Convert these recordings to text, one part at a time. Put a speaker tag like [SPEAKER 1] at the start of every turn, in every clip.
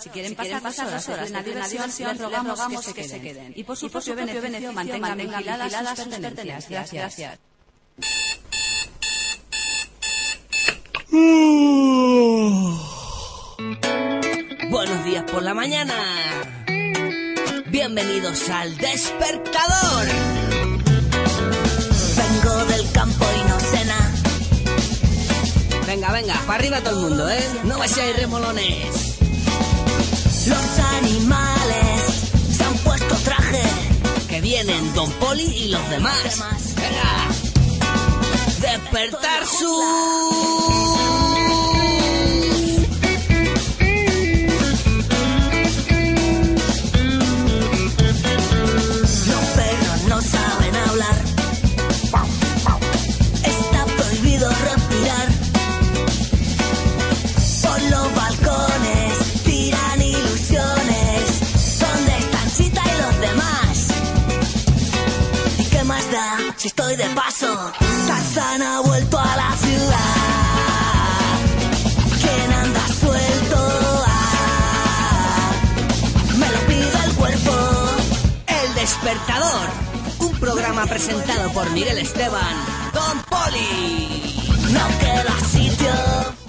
[SPEAKER 1] Si quieren pasar dos horas en una diversión, les rogamos que se queden. Y por su propio beneficio mantengan vigiladas sus pertenencias. Gracias.
[SPEAKER 2] Buenos días por la mañana. Bienvenidos al despertador. Vengo del campo y no sé nada. Venga, venga, para arriba todo el mundo, ¿eh? No vayáis remolones. Los animales se han puesto traje. Que vienen Don Poli y los demás. Venga. Despertar su... paso? Ha vuelto a la ciudad. ¿Quién anda suelto? Ah, me lo pide el cuerpo. El despertador. Un programa presentado por Miguel Esteban. Don Poli.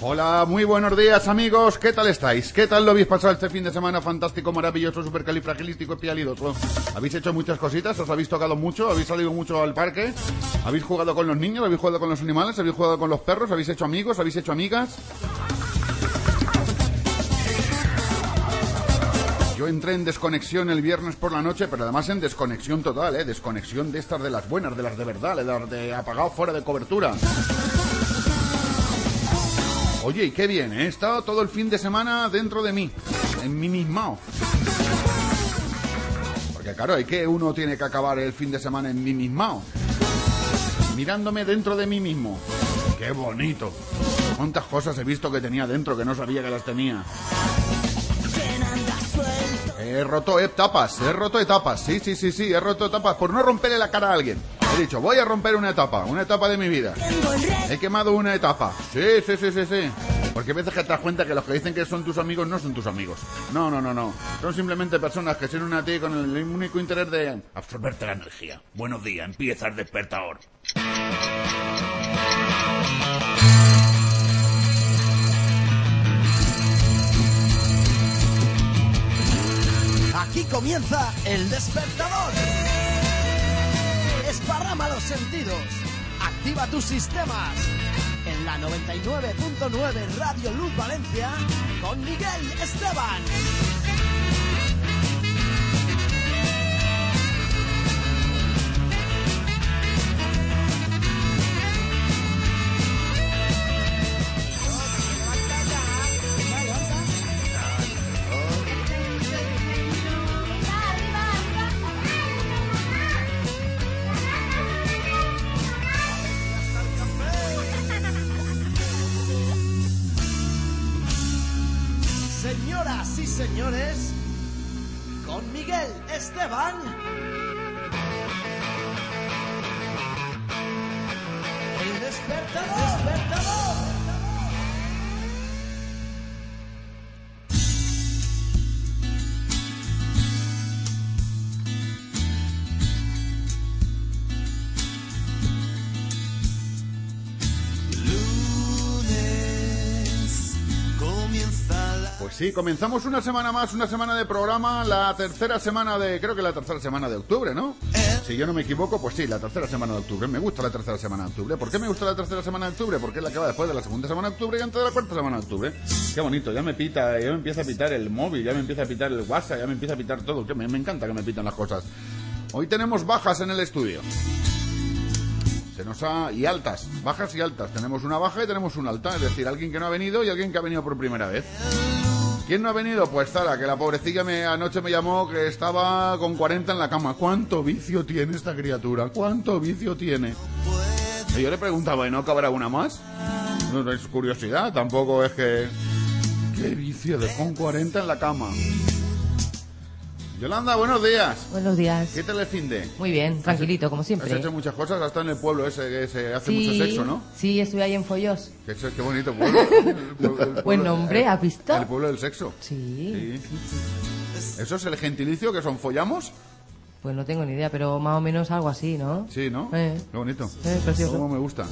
[SPEAKER 3] Hola, muy buenos días amigos, ¿qué tal estáis? ¿Qué tal lo habéis pasado este fin de semana fantástico, maravilloso, supercalifragilístico, espialidoso? ¿Habéis hecho muchas cositas? ¿Os habéis tocado mucho? ¿Habéis salido mucho al parque? ¿Habéis jugado con los niños? ¿Habéis jugado con los animales? ¿Habéis jugado con los perros? ¿Habéis hecho amigos? ¿Habéis hecho amigas? Yo entré en desconexión el viernes por la noche, pero además en desconexión total, ¿eh? Desconexión de estas de las buenas, de las de verdad, de las de apagado fuera de cobertura. Oye, y qué bien, ¿eh? he estado todo el fin de semana dentro de mí, en mí mismo. Porque claro, hay que uno tiene que acabar el fin de semana en mí mismo. Mirándome dentro de mí mismo. Qué bonito. Cuántas cosas he visto que tenía dentro que no sabía que las tenía. He roto etapas, he roto etapas, sí, sí, sí, sí, he roto etapas por no romperle la cara a alguien. He dicho, voy a romper una etapa, una etapa de mi vida. He quemado una etapa. Sí, sí, sí, sí, sí. Porque a veces que te das cuenta que los que dicen que son tus amigos no son tus amigos. No, no, no, no. Son simplemente personas que se unen a ti con el único interés de absorberte la energía. Buenos días, empieza el despertador.
[SPEAKER 4] Aquí comienza el despertador. Esparrama los sentidos. Activa tus sistemas. En la 99.9 Radio Luz Valencia con Miguel Esteban.
[SPEAKER 3] Sí, comenzamos una semana más, una semana de programa, la tercera semana de, creo que la tercera semana de octubre, ¿no? Si yo no me equivoco, pues sí, la tercera semana de octubre. Me gusta la tercera semana de octubre. ¿Por qué me gusta la tercera semana de octubre? Porque es la que va después de la segunda semana de octubre y antes de la cuarta semana de octubre. Qué bonito, ya me pita, ya me empieza a pitar el móvil, ya me empieza a pitar el WhatsApp, ya me empieza a pitar todo. Que me, encanta que me pitan las cosas. Hoy tenemos bajas en el estudio. Se nos ha... y altas, bajas y altas. Tenemos una baja y tenemos una alta, es decir, alguien que no ha venido y alguien que ha venido por primera vez. ¿Quién no ha venido? Pues Zara, que la pobrecilla me, anoche me llamó que estaba con 40 en la cama. ¿Cuánto vicio tiene esta criatura? ¿Cuánto vicio tiene? Y yo le preguntaba, ¿y no cabrá una más? No, no es curiosidad, tampoco es que... ¿Qué vicio de con 40 en la cama? Yolanda, buenos días.
[SPEAKER 5] Buenos días.
[SPEAKER 3] ¿Qué tal el fin de?
[SPEAKER 5] Muy bien, tranquilito, como
[SPEAKER 3] Has
[SPEAKER 5] siempre.
[SPEAKER 3] hecho muchas cosas, has estado en el pueblo ese que se hace
[SPEAKER 5] sí,
[SPEAKER 3] mucho sexo, ¿no?
[SPEAKER 5] Sí, estuve ahí en
[SPEAKER 3] eso es qué bonito pueblo. El pueblo- el
[SPEAKER 5] Buen
[SPEAKER 3] pueblo-
[SPEAKER 5] nombre, ¿has visto?
[SPEAKER 3] El pueblo del sexo.
[SPEAKER 5] Sí.
[SPEAKER 3] Sí. ¿Eso es el gentilicio que son follamos?
[SPEAKER 5] Pues no tengo ni idea, pero más o menos algo así, ¿no?
[SPEAKER 3] Sí, ¿no?
[SPEAKER 5] Eh.
[SPEAKER 3] Qué bonito.
[SPEAKER 5] Eh, precioso.
[SPEAKER 3] Cómo me gusta.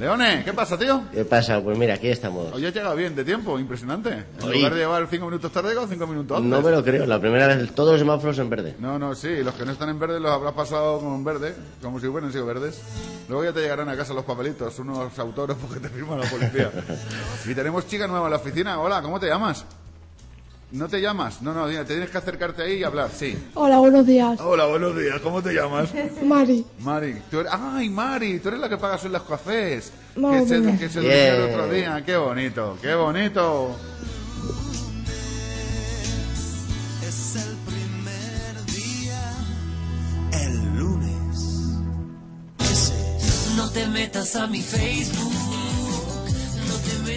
[SPEAKER 3] Leone, ¿qué pasa, tío?
[SPEAKER 6] ¿Qué pasa? Pues mira, aquí estamos.
[SPEAKER 3] Hoy has llegado bien de tiempo, impresionante. En
[SPEAKER 6] Oye.
[SPEAKER 3] lugar de llevar cinco minutos tarde, llegado cinco minutos antes.
[SPEAKER 6] No me lo creo, la primera vez todos los semáforos en verde.
[SPEAKER 3] No, no, sí, los que no están en verde los habrás pasado con verde, como si hubieran sido verdes. Luego ya te llegarán a casa los papelitos, unos autógrafos que te firma la policía. y tenemos chica nueva en la oficina. Hola, ¿cómo te llamas? ¿No te llamas? No, no, te tienes que acercarte ahí y hablar, sí.
[SPEAKER 7] Hola, buenos días.
[SPEAKER 3] Hola, buenos días, ¿cómo te llamas?
[SPEAKER 7] Mari.
[SPEAKER 3] Mari, tú eres... ¡Ay, Mari! Tú eres la que pagas en los cafés.
[SPEAKER 7] No,
[SPEAKER 3] que se, que se durmió el otro día. ¡Qué bonito! ¡Qué bonito!
[SPEAKER 4] Es el primer día, el lunes.
[SPEAKER 8] No te metas a mi Facebook.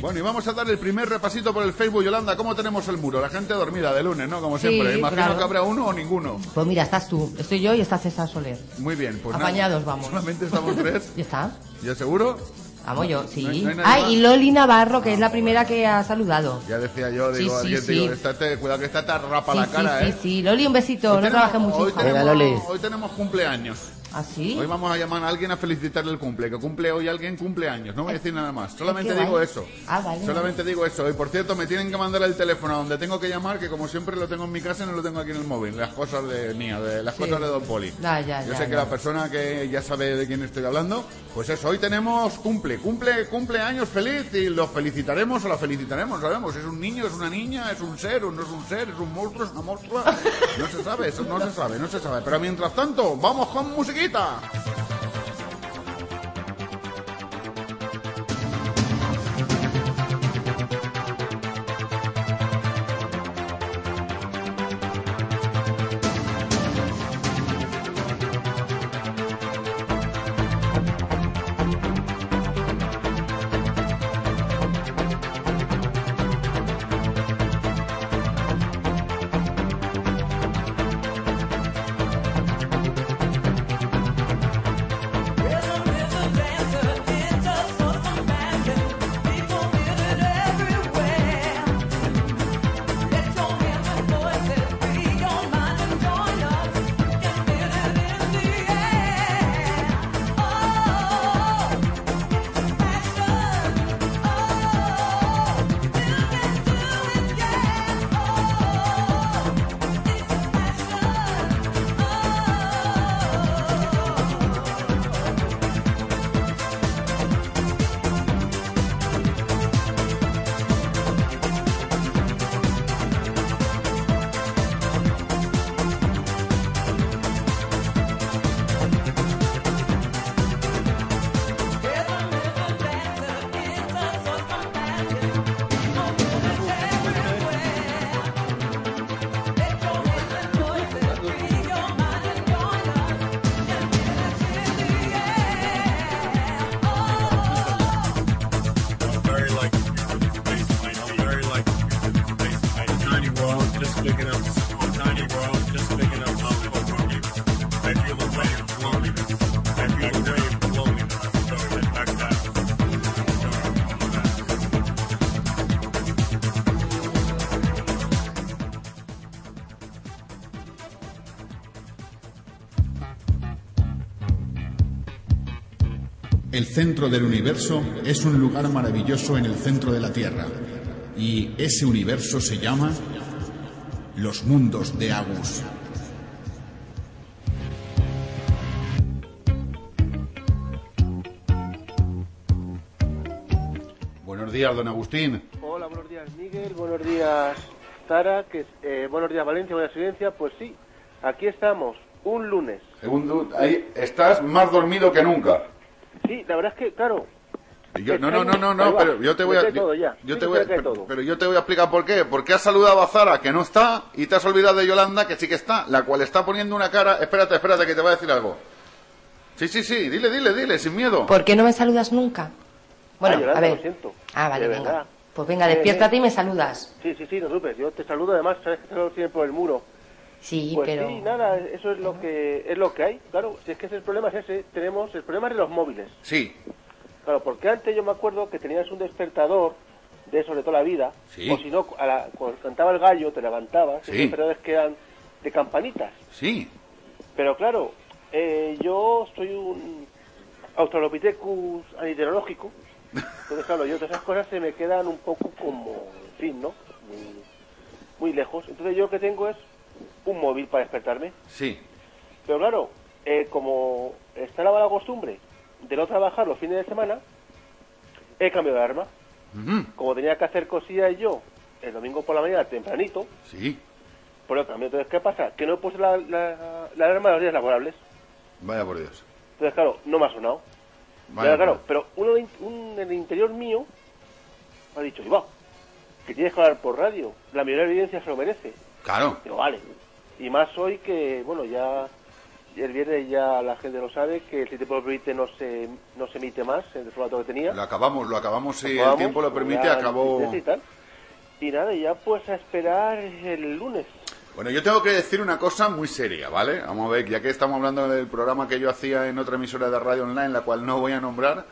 [SPEAKER 3] Bueno, y vamos a dar el primer repasito por el Facebook. Yolanda, ¿cómo tenemos el muro? La gente dormida de lunes, ¿no? Como siempre. Imagino
[SPEAKER 5] claro.
[SPEAKER 3] que habrá uno o ninguno.
[SPEAKER 5] Pues mira, estás tú, estoy yo y está César Soler.
[SPEAKER 3] Muy bien, pues nada.
[SPEAKER 5] Apañados vamos.
[SPEAKER 3] Solamente estamos tres.
[SPEAKER 5] ¿Ya está?
[SPEAKER 3] ¿Ya seguro?
[SPEAKER 5] Vamos yo, sí.
[SPEAKER 3] No hay- no hay nadie
[SPEAKER 5] Ay,
[SPEAKER 3] más.
[SPEAKER 5] y Loli Navarro, que es la primera que ha saludado.
[SPEAKER 3] Ya decía yo,
[SPEAKER 5] Sí,
[SPEAKER 3] digo,
[SPEAKER 5] sí,
[SPEAKER 3] alguien,
[SPEAKER 5] sí.
[SPEAKER 3] digo, estate- cuidado que esta te rapa
[SPEAKER 5] Sí,
[SPEAKER 3] la
[SPEAKER 5] sí,
[SPEAKER 3] cara,
[SPEAKER 5] sí,
[SPEAKER 3] ¿eh?
[SPEAKER 5] sí. Loli, un besito,
[SPEAKER 3] Hoy
[SPEAKER 5] no
[SPEAKER 3] tenemos-
[SPEAKER 5] trabajes mucho,
[SPEAKER 3] hoy.
[SPEAKER 6] Venga, Loli.
[SPEAKER 3] hoy tenemos cumpleaños.
[SPEAKER 5] ¿Ah, sí?
[SPEAKER 3] Hoy vamos a llamar a alguien a felicitarle el cumple, que cumple hoy alguien cumpleaños. No voy a decir nada más. Solamente digo eso.
[SPEAKER 5] Ah, vale.
[SPEAKER 3] Solamente digo eso. Y por cierto, me tienen que mandar el teléfono a donde tengo que llamar, que como siempre lo tengo en mi casa y no lo tengo aquí en el móvil. Las cosas de mía, de las cosas de Don Poli.
[SPEAKER 5] Ya, ya,
[SPEAKER 3] Yo
[SPEAKER 5] ya,
[SPEAKER 3] sé que la persona que ya sabe de quién estoy hablando, pues eso, hoy tenemos cumple, cumple, cumpleaños feliz y lo felicitaremos o la felicitaremos, sabemos, es un niño, es una niña, es un ser o no es un ser, es un monstruo, es una monstrua, no se sabe, eso no se sabe, no se sabe. Pero mientras tanto, vamos con musiquita.
[SPEAKER 9] Chiquita. Centro del universo es un lugar maravilloso en el centro de la Tierra.
[SPEAKER 7] Y ese universo se llama los mundos de Agus.
[SPEAKER 3] Buenos días, don Agustín.
[SPEAKER 10] Hola, buenos días Miguel, buenos días Tara, que, eh, buenos días Valencia, buenas Silencia. Pues sí, aquí estamos, un lunes.
[SPEAKER 3] Segundo, ahí estás más dormido que nunca.
[SPEAKER 10] Sí, la verdad es que, claro,
[SPEAKER 3] yo- no, no, no, no, no, pero yo te voy a, yo, te voy a, pero, yo te voy a explicar por qué. Porque has saludado a Zara, que no está, y te has olvidado de Yolanda, que sí que está, la cual está poniendo una cara. Espérate, espérate, que te voy a decir algo. Sí, sí, sí, dile, dile, dile, sin miedo.
[SPEAKER 11] ¿Por qué no me saludas nunca? Bueno,
[SPEAKER 10] Ah, Yolanda,
[SPEAKER 11] a ver.
[SPEAKER 10] lo siento.
[SPEAKER 11] Ah, vale,
[SPEAKER 10] De
[SPEAKER 11] venga.
[SPEAKER 10] verdad.
[SPEAKER 11] Pues venga, despiértate y me saludas.
[SPEAKER 10] sí, sí, sí, no supes, yo te saludo además, sabes que te lo por el muro.
[SPEAKER 11] Sí,
[SPEAKER 10] Pues
[SPEAKER 11] pero...
[SPEAKER 10] sí, nada, eso es lo que es lo que hay, claro, si es que ese es el problema es ese, tenemos el problema es de los móviles.
[SPEAKER 3] Sí,
[SPEAKER 10] Claro, porque antes yo me acuerdo que tenías un despertador de eso de toda la vida,
[SPEAKER 3] Sí.
[SPEAKER 10] o si no, a la- cuando cantaba el gallo te levantabas,
[SPEAKER 3] Sí.
[SPEAKER 10] y despertadores que eran de campanitas.
[SPEAKER 3] sí.
[SPEAKER 10] Pero claro, eh, yo soy un Australopithecus aniterológico, entonces claro, yo todas esas cosas se me quedan un poco como, en fin, ¿no? Muy, muy lejos. Entonces yo lo que tengo es un móvil para despertarme.
[SPEAKER 3] Sí.
[SPEAKER 10] Pero claro, eh, como está la mala costumbre de no trabajar los fines de semana, he cambiado de arma. Como tenía que hacer cosillas yo el domingo por la mañana tempranito,
[SPEAKER 3] Sí.
[SPEAKER 10] por lo cambio. Entonces, ¿qué pasa? Que no he puesto la, la, la alarma de los días laborables.
[SPEAKER 3] Vaya por Dios.
[SPEAKER 10] Entonces, claro, no me ha sonado.
[SPEAKER 3] Vaya
[SPEAKER 10] Pero, claro, pero uno en- un, en el interior mío ha dicho, Iba, que tienes que hablar por radio. La mayoría de la evidencia se lo merece.
[SPEAKER 3] Claro.
[SPEAKER 10] Digo, vale. Y más hoy que, bueno, ya el viernes ya la gente lo sabe, que el tiempo lo permite no se, no se emite más en el formato que tenía.
[SPEAKER 3] Lo acabamos, lo acabamos si el tiempo lo permite, acabó...
[SPEAKER 10] Y, tal. y nada, ya pues a esperar el lunes.
[SPEAKER 3] Bueno, yo tengo que decir una cosa muy seria, ¿vale? Vamos a ver, ya que estamos hablando del programa que yo hacía en otra emisora de radio online, la cual no voy a nombrar,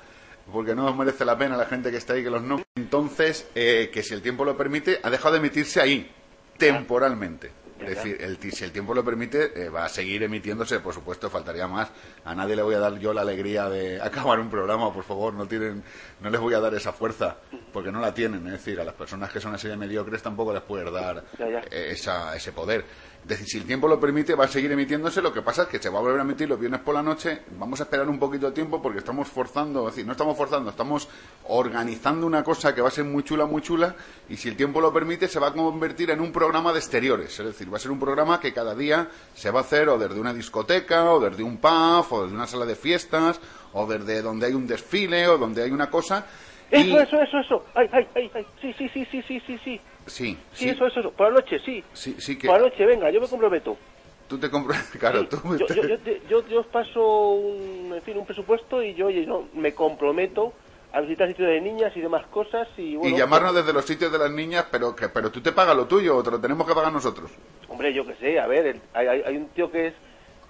[SPEAKER 3] porque no merece la pena la gente que está ahí que los no. Entonces, eh, que si el tiempo lo permite, ha dejado de emitirse ahí, temporalmente. Es decir, el, si el tiempo lo permite, eh, va a seguir emitiéndose, por supuesto, faltaría más. A nadie le voy a dar yo la alegría de acabar un programa, por favor, no tienen, no les voy a dar esa fuerza, porque no la tienen. Es decir, a las personas que son así de mediocres tampoco les puedes dar eh, esa, ese poder. Decir, si el tiempo lo permite, va a seguir emitiéndose. Lo que pasa es que se va a volver a emitir los viernes por la noche. Vamos a esperar un poquito de tiempo porque estamos forzando, es decir, no estamos forzando, estamos organizando una cosa que va a ser muy chula, muy chula. Y si el tiempo lo permite, se va a convertir en un programa de exteriores. Es decir, va a ser un programa que cada día se va a hacer o desde una discoteca, o desde un pub, o desde una sala de fiestas, o desde donde hay un desfile, o donde hay una cosa.
[SPEAKER 10] Eso, eso, eso, eso. Ay, ay, ay, ay. Sí, sí, sí, sí, sí, sí, sí.
[SPEAKER 3] Sí,
[SPEAKER 10] Sí, eso, eso, eso. Por la noche, sí.
[SPEAKER 3] Sí, sí que
[SPEAKER 10] Por la noche, venga, yo me comprometo.
[SPEAKER 3] tú te compras. Claro, tú.
[SPEAKER 10] Yo, yo, yo, te- yo, yo os paso un, en fin, un presupuesto y yo oye, no, me comprometo a visitar sitios de niñas y demás cosas y bueno...
[SPEAKER 3] y llamarnos desde los sitios de las niñas, pero que pero tú te pagas lo tuyo o te lo tenemos que pagar nosotros.
[SPEAKER 10] Hombre, yo qué sé, a ver, el- hay, hay, hay un tío que es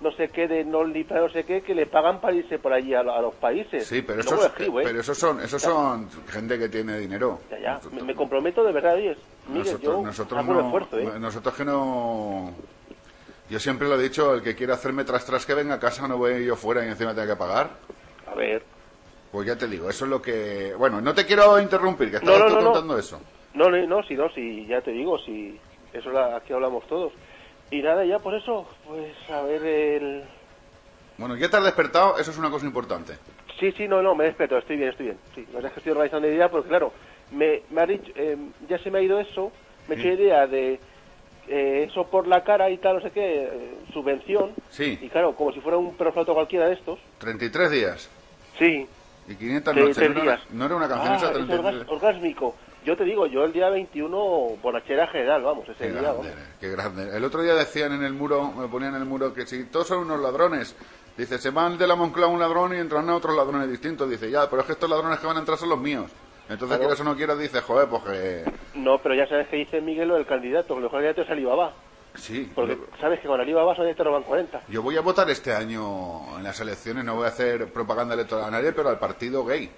[SPEAKER 10] no sé qué de no no sé qué que le pagan para irse por allí a, lo- a los países.
[SPEAKER 3] Sí, pero esos,
[SPEAKER 10] escribo, ¿eh?
[SPEAKER 3] pero esos son esos son gente que tiene dinero.
[SPEAKER 10] Ya, ya, me, me comprometo de verdad, Miguel,
[SPEAKER 3] Nosotros,
[SPEAKER 10] yo
[SPEAKER 3] nosotros
[SPEAKER 10] hago un
[SPEAKER 3] no,
[SPEAKER 10] esfuerzo, ¿eh?
[SPEAKER 3] nosotros que no yo siempre lo he dicho, el que quiera hacerme tras tras que venga a casa no voy yo fuera y encima tenga que pagar.
[SPEAKER 10] A ver,
[SPEAKER 3] Pues ya te digo, eso es lo que bueno, no te quiero interrumpir, que estabas
[SPEAKER 10] no, no,
[SPEAKER 3] contando eso.
[SPEAKER 10] no, no, no, si no, si ya te digo, si eso la, aquí hablamos todos. Y nada, ya por eso, pues a ver el...
[SPEAKER 3] Bueno, ya te has despertado, eso es una cosa importante.
[SPEAKER 10] Sí, sí, no, no, me desperto, estoy bien, estoy bien. Sí, la verdad es que estoy organizando idea porque, claro, me, me ha dicho, eh, ya se me ha ido eso, me he hecho idea de eh, eso por la cara y tal, no sé qué, eh, subvención.
[SPEAKER 3] Sí.
[SPEAKER 10] Y claro, como si fuera un perflato cualquiera de estos.
[SPEAKER 3] 33 días
[SPEAKER 10] Sí.
[SPEAKER 3] y 500
[SPEAKER 10] de
[SPEAKER 3] noches.
[SPEAKER 10] tres
[SPEAKER 3] No era, no era una canción
[SPEAKER 10] Ah,
[SPEAKER 3] esa
[SPEAKER 10] es
[SPEAKER 3] 33
[SPEAKER 10] orgas- orgásmico. Yo te digo, yo el día 21, borrachera general, vamos, ese
[SPEAKER 3] Qué
[SPEAKER 10] día,
[SPEAKER 3] grande,
[SPEAKER 10] vamos.
[SPEAKER 3] qué grande. El otro día decían en el muro, me ponían en el muro que si todos son unos ladrones, dice, se van de la Moncloa un ladrón y entran a otros ladrones distintos. Dice, ya, pero es que estos ladrones que van a entrar son los míos. Entonces,
[SPEAKER 10] Claro.
[SPEAKER 3] quieras o no quieras, dice, joder, pues que...
[SPEAKER 10] No, pero ya sabes que dice Miguel lo del candidato, que el mejor candidato es Alibaba.
[SPEAKER 3] Sí,
[SPEAKER 10] Porque
[SPEAKER 3] yo,
[SPEAKER 10] sabes que con Alibaba solamente te roban 40.
[SPEAKER 3] yo voy a votar este año en las elecciones, no voy a hacer propaganda electoral a nadie, pero al partido gay.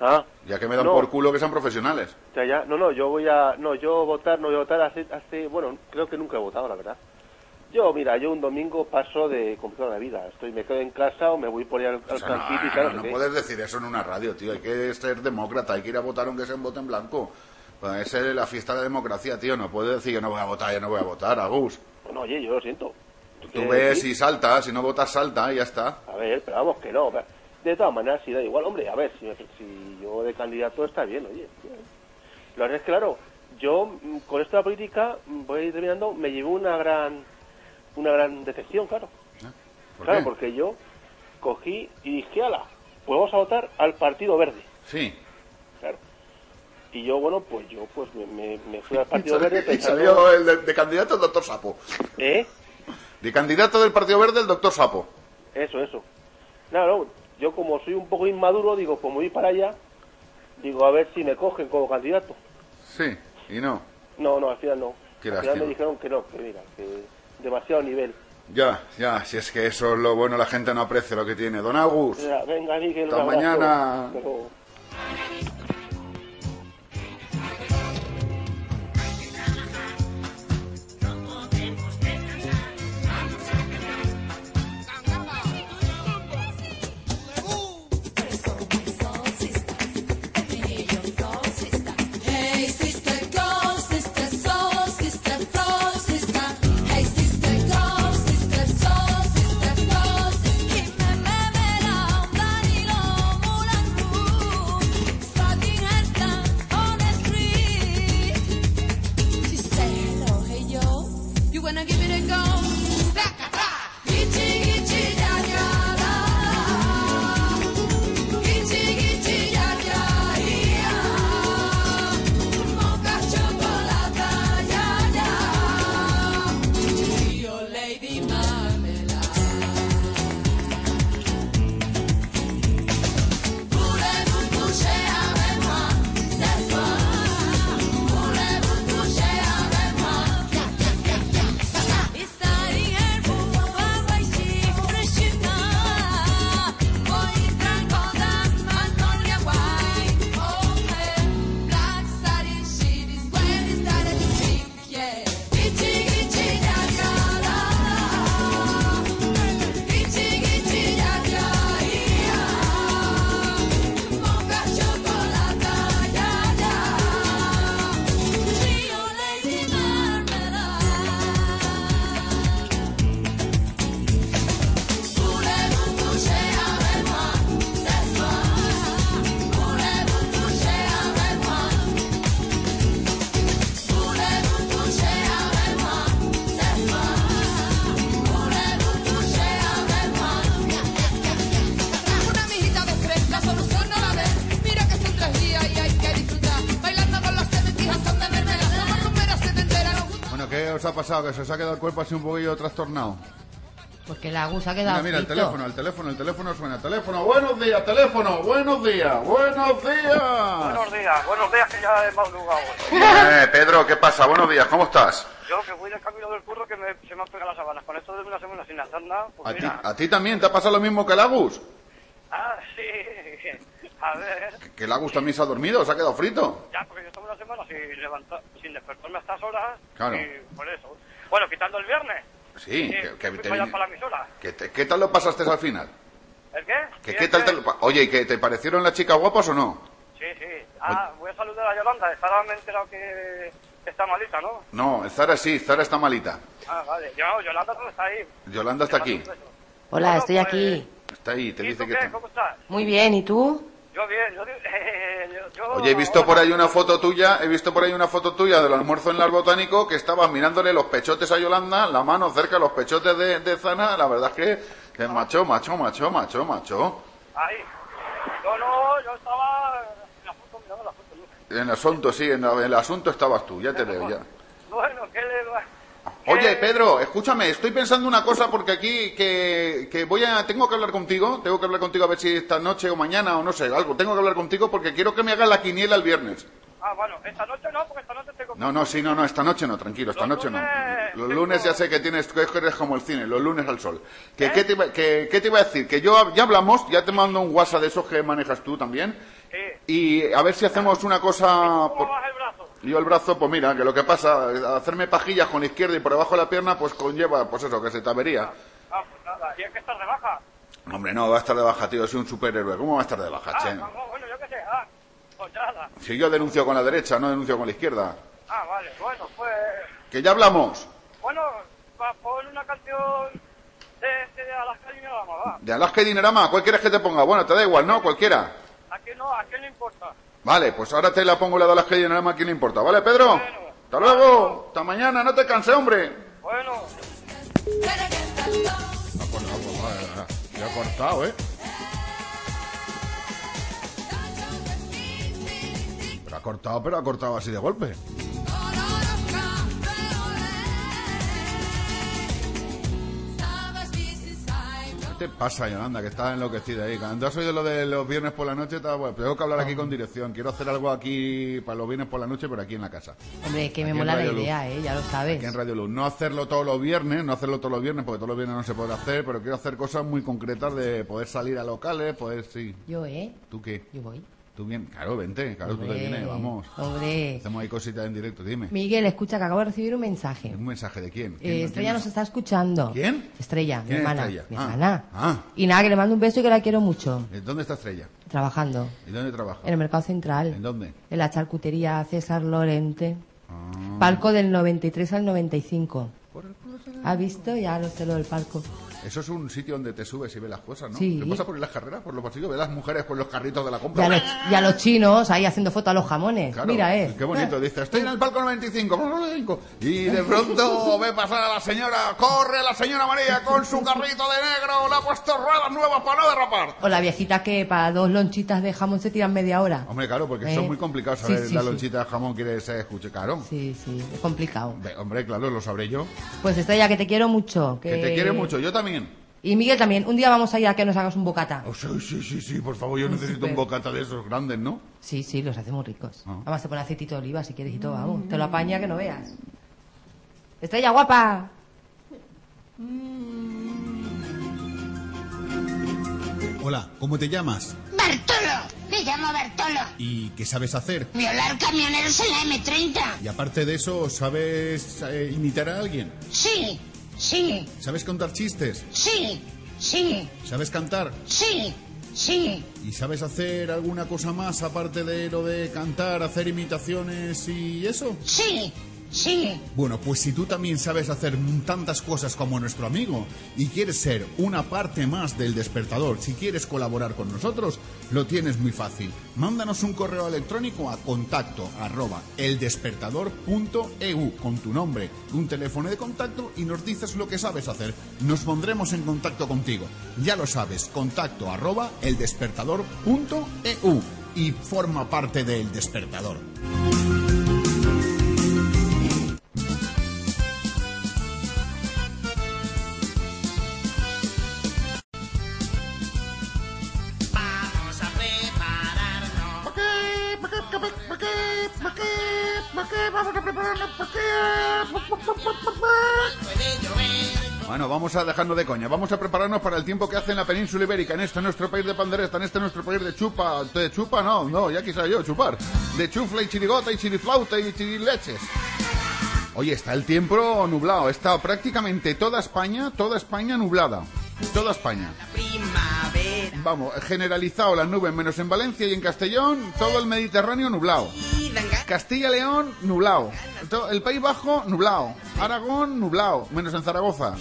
[SPEAKER 10] Ah,
[SPEAKER 3] Ya que me dan
[SPEAKER 10] No.
[SPEAKER 3] por culo que sean profesionales.
[SPEAKER 10] Ya, ya, no, no, yo voy a, no, yo votar, no voy a votar hace, hace, bueno, creo que nunca he votado, la verdad. Yo, mira, yo un domingo paso de complicada la vida, estoy, me quedo en casa o me voy por ahí al, al
[SPEAKER 3] O sea, no,
[SPEAKER 10] y tal,
[SPEAKER 3] no,
[SPEAKER 10] no
[SPEAKER 3] puedes decir eso en una radio, tío. Hay que ser demócrata, hay que ir a votar aunque sea en voto en blanco. Pues es la fiesta de la democracia, tío. No puedes decir que no voy a votar, ya no voy a votar, Agus.
[SPEAKER 10] Bueno, oye, yo lo siento.
[SPEAKER 3] Tú ves
[SPEAKER 10] decir?
[SPEAKER 3] y saltas, si no votas, salta y ya está.
[SPEAKER 10] A ver, pero vamos que no. pero De todas maneras, si da igual, hombre, a ver, si, si yo de candidato está bien, oye. Lo que es claro, yo mm, con esto de la política, mm, voy terminando, me llevó una gran una gran decepción, claro.
[SPEAKER 3] ¿Por
[SPEAKER 10] claro,
[SPEAKER 3] qué?
[SPEAKER 10] porque yo cogí y dije, ala, pues vamos a votar al Partido Verde.
[SPEAKER 3] Sí.
[SPEAKER 10] Claro. Y yo, bueno, pues yo pues me, me- me fui al Partido Verde
[SPEAKER 3] Y salió el de, de candidato el doctor Sapo.
[SPEAKER 10] ¿Eh?
[SPEAKER 3] De candidato del Partido Verde el doctor Sapo.
[SPEAKER 10] Eso, eso. Claro, yo como soy un poco inmaduro, digo, pues me voy para allá, digo, a ver si me cogen como candidato.
[SPEAKER 3] Sí, y no.
[SPEAKER 10] No, no, al final no.
[SPEAKER 3] Qué
[SPEAKER 10] al final me dijeron que no, que mira, que demasiado nivel.
[SPEAKER 3] Ya, ya, si es que eso es lo bueno, la gente no aprecia lo que tiene. Don Agus,
[SPEAKER 10] venga, Miguel,
[SPEAKER 3] Hasta mañana. Pasado? Que se os ha quedado el cuerpo así un poquillo trastornado.
[SPEAKER 5] Pues que la Agus ha quedado
[SPEAKER 3] Mira, mira, el
[SPEAKER 5] frito.
[SPEAKER 3] teléfono, el teléfono, el teléfono suena. Teléfono, buenos días, teléfono, buenos días, buenos días.
[SPEAKER 12] Buenos días, buenos días que ya he madrugado.
[SPEAKER 3] Eh, Pedro, ¿qué pasa? Buenos días, ¿cómo estás?
[SPEAKER 12] Yo que voy del camino del curro que me, se me han pegado las sábanas. Con esto de una semana sin hacer nada, pues
[SPEAKER 3] ¿A ti. ¿A ti también te ha pasado lo mismo que el Agus?
[SPEAKER 12] A ver.
[SPEAKER 3] Que el Agus también se ha dormido, se ha quedado frito.
[SPEAKER 12] Ya, porque yo estuve una semana sin levantar, sin despertarme a estas horas.
[SPEAKER 3] Claro.
[SPEAKER 12] Y por eso. Bueno, quitando el viernes.
[SPEAKER 3] Sí, que, que
[SPEAKER 12] fui
[SPEAKER 3] te-
[SPEAKER 12] para la
[SPEAKER 3] que te- ¿qué tal lo pasaste al final?
[SPEAKER 12] ¿El qué?
[SPEAKER 3] ¿Que,
[SPEAKER 12] Sí,
[SPEAKER 3] ¿Qué tal
[SPEAKER 12] que-
[SPEAKER 3] te lo pa- Oye, ¿y que te parecieron las chicas guapas o no?
[SPEAKER 12] Sí, sí. Ah, voy a saludar a Yolanda. Estará me he enterado que está malita, ¿no?
[SPEAKER 3] No, Zara sí, Zara está malita.
[SPEAKER 12] Ah, vale. Yo, Yolanda no está ahí.
[SPEAKER 3] Yolanda está aquí.
[SPEAKER 5] Hola, estoy aquí.
[SPEAKER 3] Está ahí, te
[SPEAKER 12] ¿Y
[SPEAKER 3] dice
[SPEAKER 12] tú
[SPEAKER 3] que...
[SPEAKER 12] qué?
[SPEAKER 3] está-
[SPEAKER 12] ¿Cómo estás?
[SPEAKER 5] Muy bien, ¿y tú?
[SPEAKER 12] Yo bien, yo, yo, yo-
[SPEAKER 3] Oye, he visto por ahí una foto tuya, he visto por ahí una foto tuya del almuerzo en el botánico que estabas mirándole los pechotes a Yolanda, la mano cerca de los pechotes de, de Zana, la verdad es que, que macho, macho, macho, macho, macho.
[SPEAKER 12] Ahí. Yo no, yo estaba en la foto, mirando la foto.
[SPEAKER 3] En el asunto, sí, en el asunto estabas tú, ya te veo, ya.
[SPEAKER 12] Bueno, ¿qué le va?
[SPEAKER 3] Oye, Pedro, escúchame, estoy pensando una cosa porque aquí que, que voy a, tengo que hablar contigo, tengo que hablar contigo a ver si esta noche o mañana o no sé, algo, tengo que hablar contigo porque quiero que me hagas la quiniela el viernes.
[SPEAKER 12] Ah, bueno, esta noche no, porque esta noche tengo...
[SPEAKER 3] No, no, sí, no, no, esta noche no, tranquilo, esta
[SPEAKER 12] Los
[SPEAKER 3] noche no.
[SPEAKER 12] lunes
[SPEAKER 3] Los lunes ya sé que tienes, que eres como el cine, los lunes al sol. Que, ¿qué, te, iba- que, ¿Qué te iba a decir? Que yo, ya hablamos, ya te mando un WhatsApp de esos que manejas tú también.
[SPEAKER 12] Sí.
[SPEAKER 3] Y a ver si hacemos una cosa...
[SPEAKER 12] ¿Cómo
[SPEAKER 3] por-
[SPEAKER 12] vas el brazo?
[SPEAKER 3] Yo el brazo, pues mira, que lo que pasa, hacerme pajillas con la izquierda y por debajo de la pierna, pues conlleva, pues eso, que se te avería.
[SPEAKER 12] Ah, pues nada, y es que estás de baja.
[SPEAKER 3] Hombre, no, va a estar de baja, tío, soy un superhéroe. ¿Cómo va a estar de baja,
[SPEAKER 12] Ah,
[SPEAKER 3] che?
[SPEAKER 12] no, bueno, yo qué sé, ah. Pues nada.
[SPEAKER 3] Si yo denuncio con la derecha, no denuncio con la izquierda.
[SPEAKER 12] Ah, vale, bueno, pues...
[SPEAKER 3] Que ya hablamos.
[SPEAKER 12] Bueno, va, pon una canción de, de Alaska y Dinarama, va.
[SPEAKER 3] De Alaska y Dinerama, ¿cuál quieres que te ponga? Bueno, te da igual, ¿no? Cualquiera.
[SPEAKER 12] ¿A qué no? ¿A qué no importa?
[SPEAKER 3] Vale, pues ahora te la pongo la de Alaska y Dinerama, ¿a quién le importa? ¿Vale, Pedro? Hasta luego. Hasta mañana, no te canses, hombre.
[SPEAKER 12] Bueno.
[SPEAKER 3] Ya ha cortado, ¿eh? Pero ha cortado, pero ha cortado así de golpe. Te pasa, Yolanda? Que estás enloquecida ahí. Cuando has oído lo de los viernes por la noche, estaba, bueno, tengo que hablar aquí con dirección. Quiero hacer algo aquí para los viernes por la noche, pero aquí en la casa.
[SPEAKER 5] Hombre, que me
[SPEAKER 3] Aquí
[SPEAKER 5] mola la
[SPEAKER 3] Luz.
[SPEAKER 5] idea, ¿eh? Ya lo sabes.
[SPEAKER 3] Aquí en Radio Luz. No hacerlo todos los viernes, no hacerlo todos los viernes, porque todos los viernes no se puede hacer, pero quiero hacer cosas muy concretas de poder salir a locales, poder, sí.
[SPEAKER 5] Yo, ¿eh?
[SPEAKER 3] ¿Tú qué?
[SPEAKER 5] Yo voy.
[SPEAKER 3] Tú bien, claro, vente, claro, tú te vienes, vamos.
[SPEAKER 5] Hombre.
[SPEAKER 3] Hacemos ahí cositas en directo, dime.
[SPEAKER 5] Miguel, escucha que acabo de recibir un mensaje.
[SPEAKER 3] ¿Un mensaje de quién?
[SPEAKER 5] Eh,
[SPEAKER 3] ¿Quién-
[SPEAKER 5] Estrella
[SPEAKER 3] quién
[SPEAKER 5] nos está escuchando.
[SPEAKER 3] ¿Quién?
[SPEAKER 5] Estrella, mi
[SPEAKER 3] ¿Quién es
[SPEAKER 5] hermana.
[SPEAKER 3] Estrella?
[SPEAKER 5] Mi
[SPEAKER 3] Ah,
[SPEAKER 5] hermana.
[SPEAKER 3] Ah,
[SPEAKER 5] Y nada, que le mando un beso y que la quiero mucho.
[SPEAKER 3] ¿eh, ¿dónde está Estrella?
[SPEAKER 5] Trabajando.
[SPEAKER 3] ¿Y dónde trabaja?
[SPEAKER 5] En el mercado central.
[SPEAKER 3] ¿En dónde?
[SPEAKER 5] En la charcutería César Lorente.
[SPEAKER 3] Ah.
[SPEAKER 5] Palco del 93 al 95. ¿Ha visto? Ya lo sé lo del palco.
[SPEAKER 3] Eso es un sitio donde te subes y ves las cosas, ¿no?
[SPEAKER 5] Sí.
[SPEAKER 3] ¿Qué pasa por ahí las carreras, por los pasillos? ¿Ves las mujeres con los carritos de la
[SPEAKER 5] Y
[SPEAKER 3] compra?
[SPEAKER 5] a, los, y a los chinos ahí haciendo fotos a los jamones.
[SPEAKER 3] Claro,
[SPEAKER 5] Mira, eh.
[SPEAKER 3] Qué bonito, dice, estoy en el palco 95, y de pronto ve pasar a la señora, corre la señora María con su carrito de negro, le ha puesto ruedas nuevas para no derrapar.
[SPEAKER 5] O la viejita que para dos lonchitas de jamón se tiran media hora.
[SPEAKER 3] Hombre, claro, porque
[SPEAKER 5] Eh.
[SPEAKER 3] son muy complicados saber
[SPEAKER 5] sí,
[SPEAKER 3] la
[SPEAKER 5] sí.
[SPEAKER 3] lonchita de jamón quiere se escuche, claro.
[SPEAKER 5] Sí, sí, es complicado.
[SPEAKER 3] Hombre, claro, lo sabré yo.
[SPEAKER 5] Pues Estrella, que te quiero mucho. Que,
[SPEAKER 3] Que te quiere mucho, yo también.
[SPEAKER 5] Y Miguel también. Un día vamos a ir a que nos hagas un bocata.
[SPEAKER 3] Oh, sí, sí, sí, sí, por favor, yo necesito
[SPEAKER 5] súper.
[SPEAKER 3] un bocata de esos grandes, ¿no?
[SPEAKER 5] Sí, sí, los hace muy ricos.
[SPEAKER 3] Ah.
[SPEAKER 5] Vamos a poner aceitito de oliva si quieres y todo, vamos. Te lo apaña que no veas. Estrella guapa.
[SPEAKER 7] Hola, ¿cómo te llamas?
[SPEAKER 13] Bartolo, me llamo Bartolo.
[SPEAKER 7] ¿Y qué sabes hacer?
[SPEAKER 13] Violar camioneros en la M30.
[SPEAKER 7] Y aparte de eso, ¿sabes eh, imitar a alguien?
[SPEAKER 13] Sí, sí,
[SPEAKER 7] ¿Sabes contar chistes?
[SPEAKER 13] sí, sí,
[SPEAKER 7] ¿Sabes cantar?
[SPEAKER 13] sí, sí.
[SPEAKER 7] ¿Y sabes hacer alguna cosa más aparte de lo de cantar, hacer imitaciones y eso?
[SPEAKER 13] Sí, sí.
[SPEAKER 7] Bueno, pues si tú también sabes hacer tantas cosas como nuestro amigo y quieres ser una parte más del despertador, si quieres colaborar con nosotros, lo tienes muy fácil. Mándanos un correo electrónico a contacto arroba eldespertador.eu con tu nombre, un teléfono de contacto y nos dices lo que sabes hacer. Nos pondremos en contacto contigo. Ya lo sabes, contacto arroba eldespertador.eu y forma parte del despertador.
[SPEAKER 8] Vamos a
[SPEAKER 3] dejarnos de coña. Vamos a prepararnos para el tiempo que hace en la península ibérica, en este nuestro país de pandereta, en este nuestro país de chupa. ¿De chupa? No, no, ya quisiera yo chupar. De chufla y chirigota y chiriflauta y chirileches. Oye, está el tiempo nublado. Está prácticamente toda España, toda España nublada. Toda España. Vamos, generalizado las nubes, menos en Valencia y en Castellón, todo el Mediterráneo nublado. Castilla-León, nublado. El País Bajo, nublado. Aragón, nublado, menos en Zaragoza.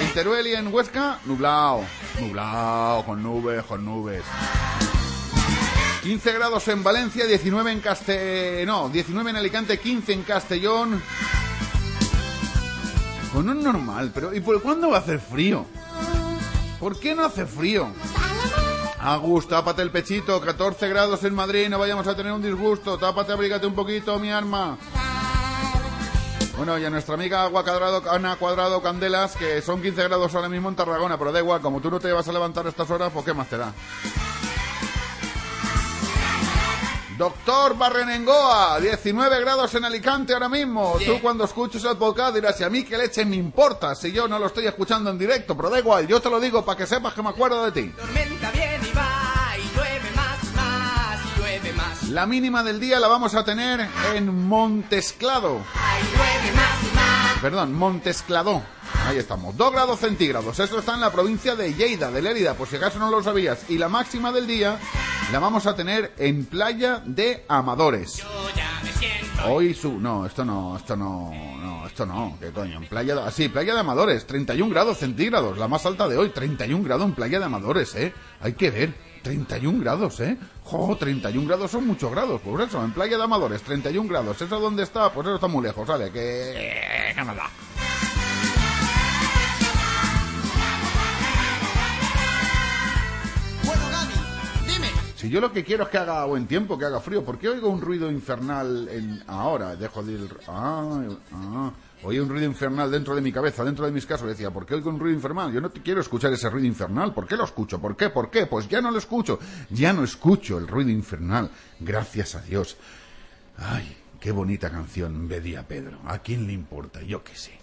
[SPEAKER 3] En Teruel y en Huesca, nublado. Nublado, con nubes, con nubes. 15 grados en Valencia, 19 en Castellón. No, 19 en Alicante, 15 en Castellón. No es normal, pero ¿y por cuándo va a hacer frío? ¿Por qué no hace frío? Agus, tápate el pechito, 14 grados en Madrid, no vayamos a tener un disgusto. Tápate, abrígate un poquito, mi arma. Bueno, y a nuestra amiga Agua Cuadrado, Ana Cuadrado Candelas, que son 15 grados ahora mismo en Tarragona, pero da igual, como tú no te vas a levantar a estas horas, pues qué más te da. Doctor Barrenengoa, 19 grados en Alicante ahora mismo. Tú cuando escuches el podcast dirás, ¿y a mí qué leche me importa si yo no lo estoy escuchando en directo? Pero da igual, yo te lo digo para que sepas que me acuerdo de ti.
[SPEAKER 8] Tormenta viene y va y llueve más, más y llueve más.
[SPEAKER 3] La mínima del día la vamos a tener en Montesclado. Perdón, Montesclado. Ahí estamos, 2 grados centígrados. Esto está en la provincia de Lleida, de Lérida, por si acaso no lo sabías. Y la máxima del día
[SPEAKER 14] la vamos a tener en Playa de Amadores. Hoy su... No, esto no, esto no, no, esto no, qué coño, en Playa de... Ah, Playa de Amadores, 31 grados centígrados, la más alta de hoy, 31 grados en Playa de Amadores, ¿eh? Hay que ver, 31 grados, ¿eh? Jo, 31 grados son muchos grados, por eso, en Playa de Amadores, 31 grados, ¿eso dónde está? Pues eso está muy lejos, ¿vale? Que... Canadá. Si yo lo que quiero es que haga buen tiempo, que haga frío, ¿por qué oigo un ruido infernal en... ahora? Dejo de ir... Ah, ah, oí un ruido infernal dentro de mi cabeza, dentro de mis casos. Decía, ¿por qué oigo un ruido infernal? Yo no te quiero escuchar ese ruido infernal. ¿Por qué lo escucho? ¿Por qué? ¿Por qué? Pues ya no lo escucho. Ya no escucho el ruido infernal. Gracias a Dios. Ay, qué bonita canción, Bedía Pedro. ¿A quién le importa? Yo qué sé.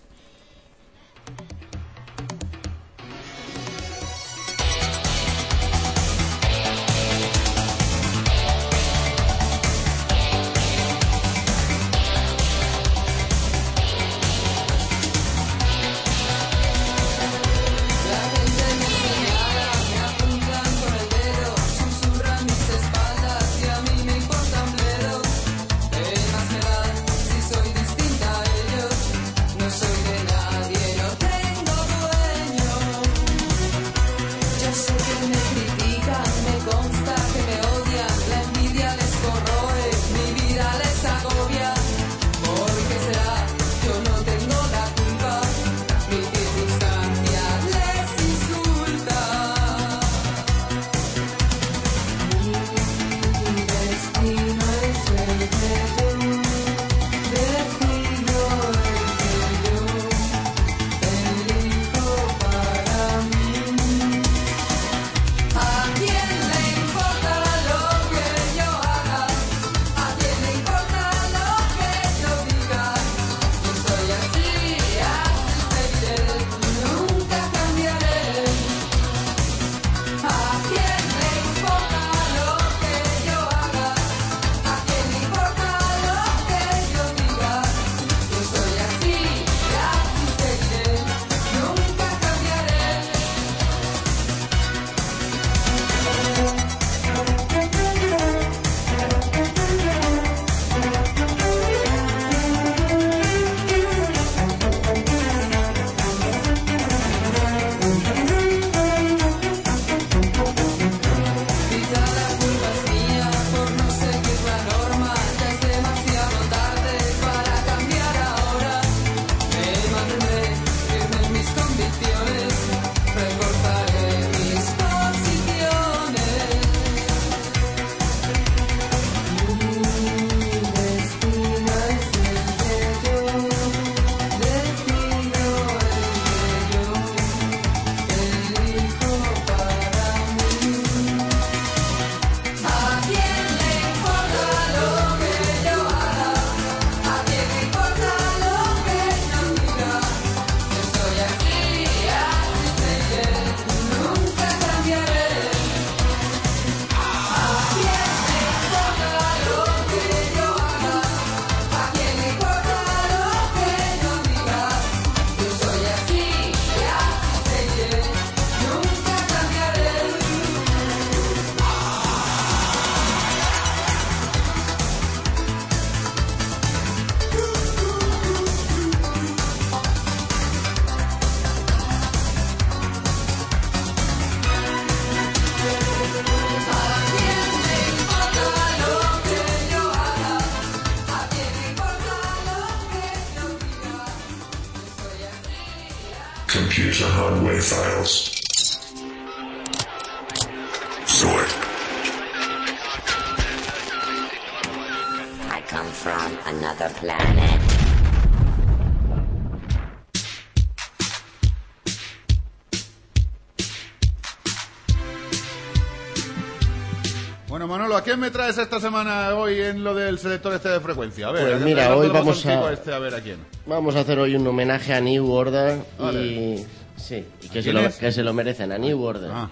[SPEAKER 3] ¿A quién me
[SPEAKER 14] traes esta semana hoy en lo del selector este de frecuencia? A ver,
[SPEAKER 6] Pues mira, hoy vamos a-
[SPEAKER 14] Este, a ver a quién.
[SPEAKER 6] Vamos a hacer hoy un homenaje a New Order y sí, y que
[SPEAKER 14] ¿A
[SPEAKER 6] se, lo, que se lo merecen, a New Order.
[SPEAKER 14] Ah.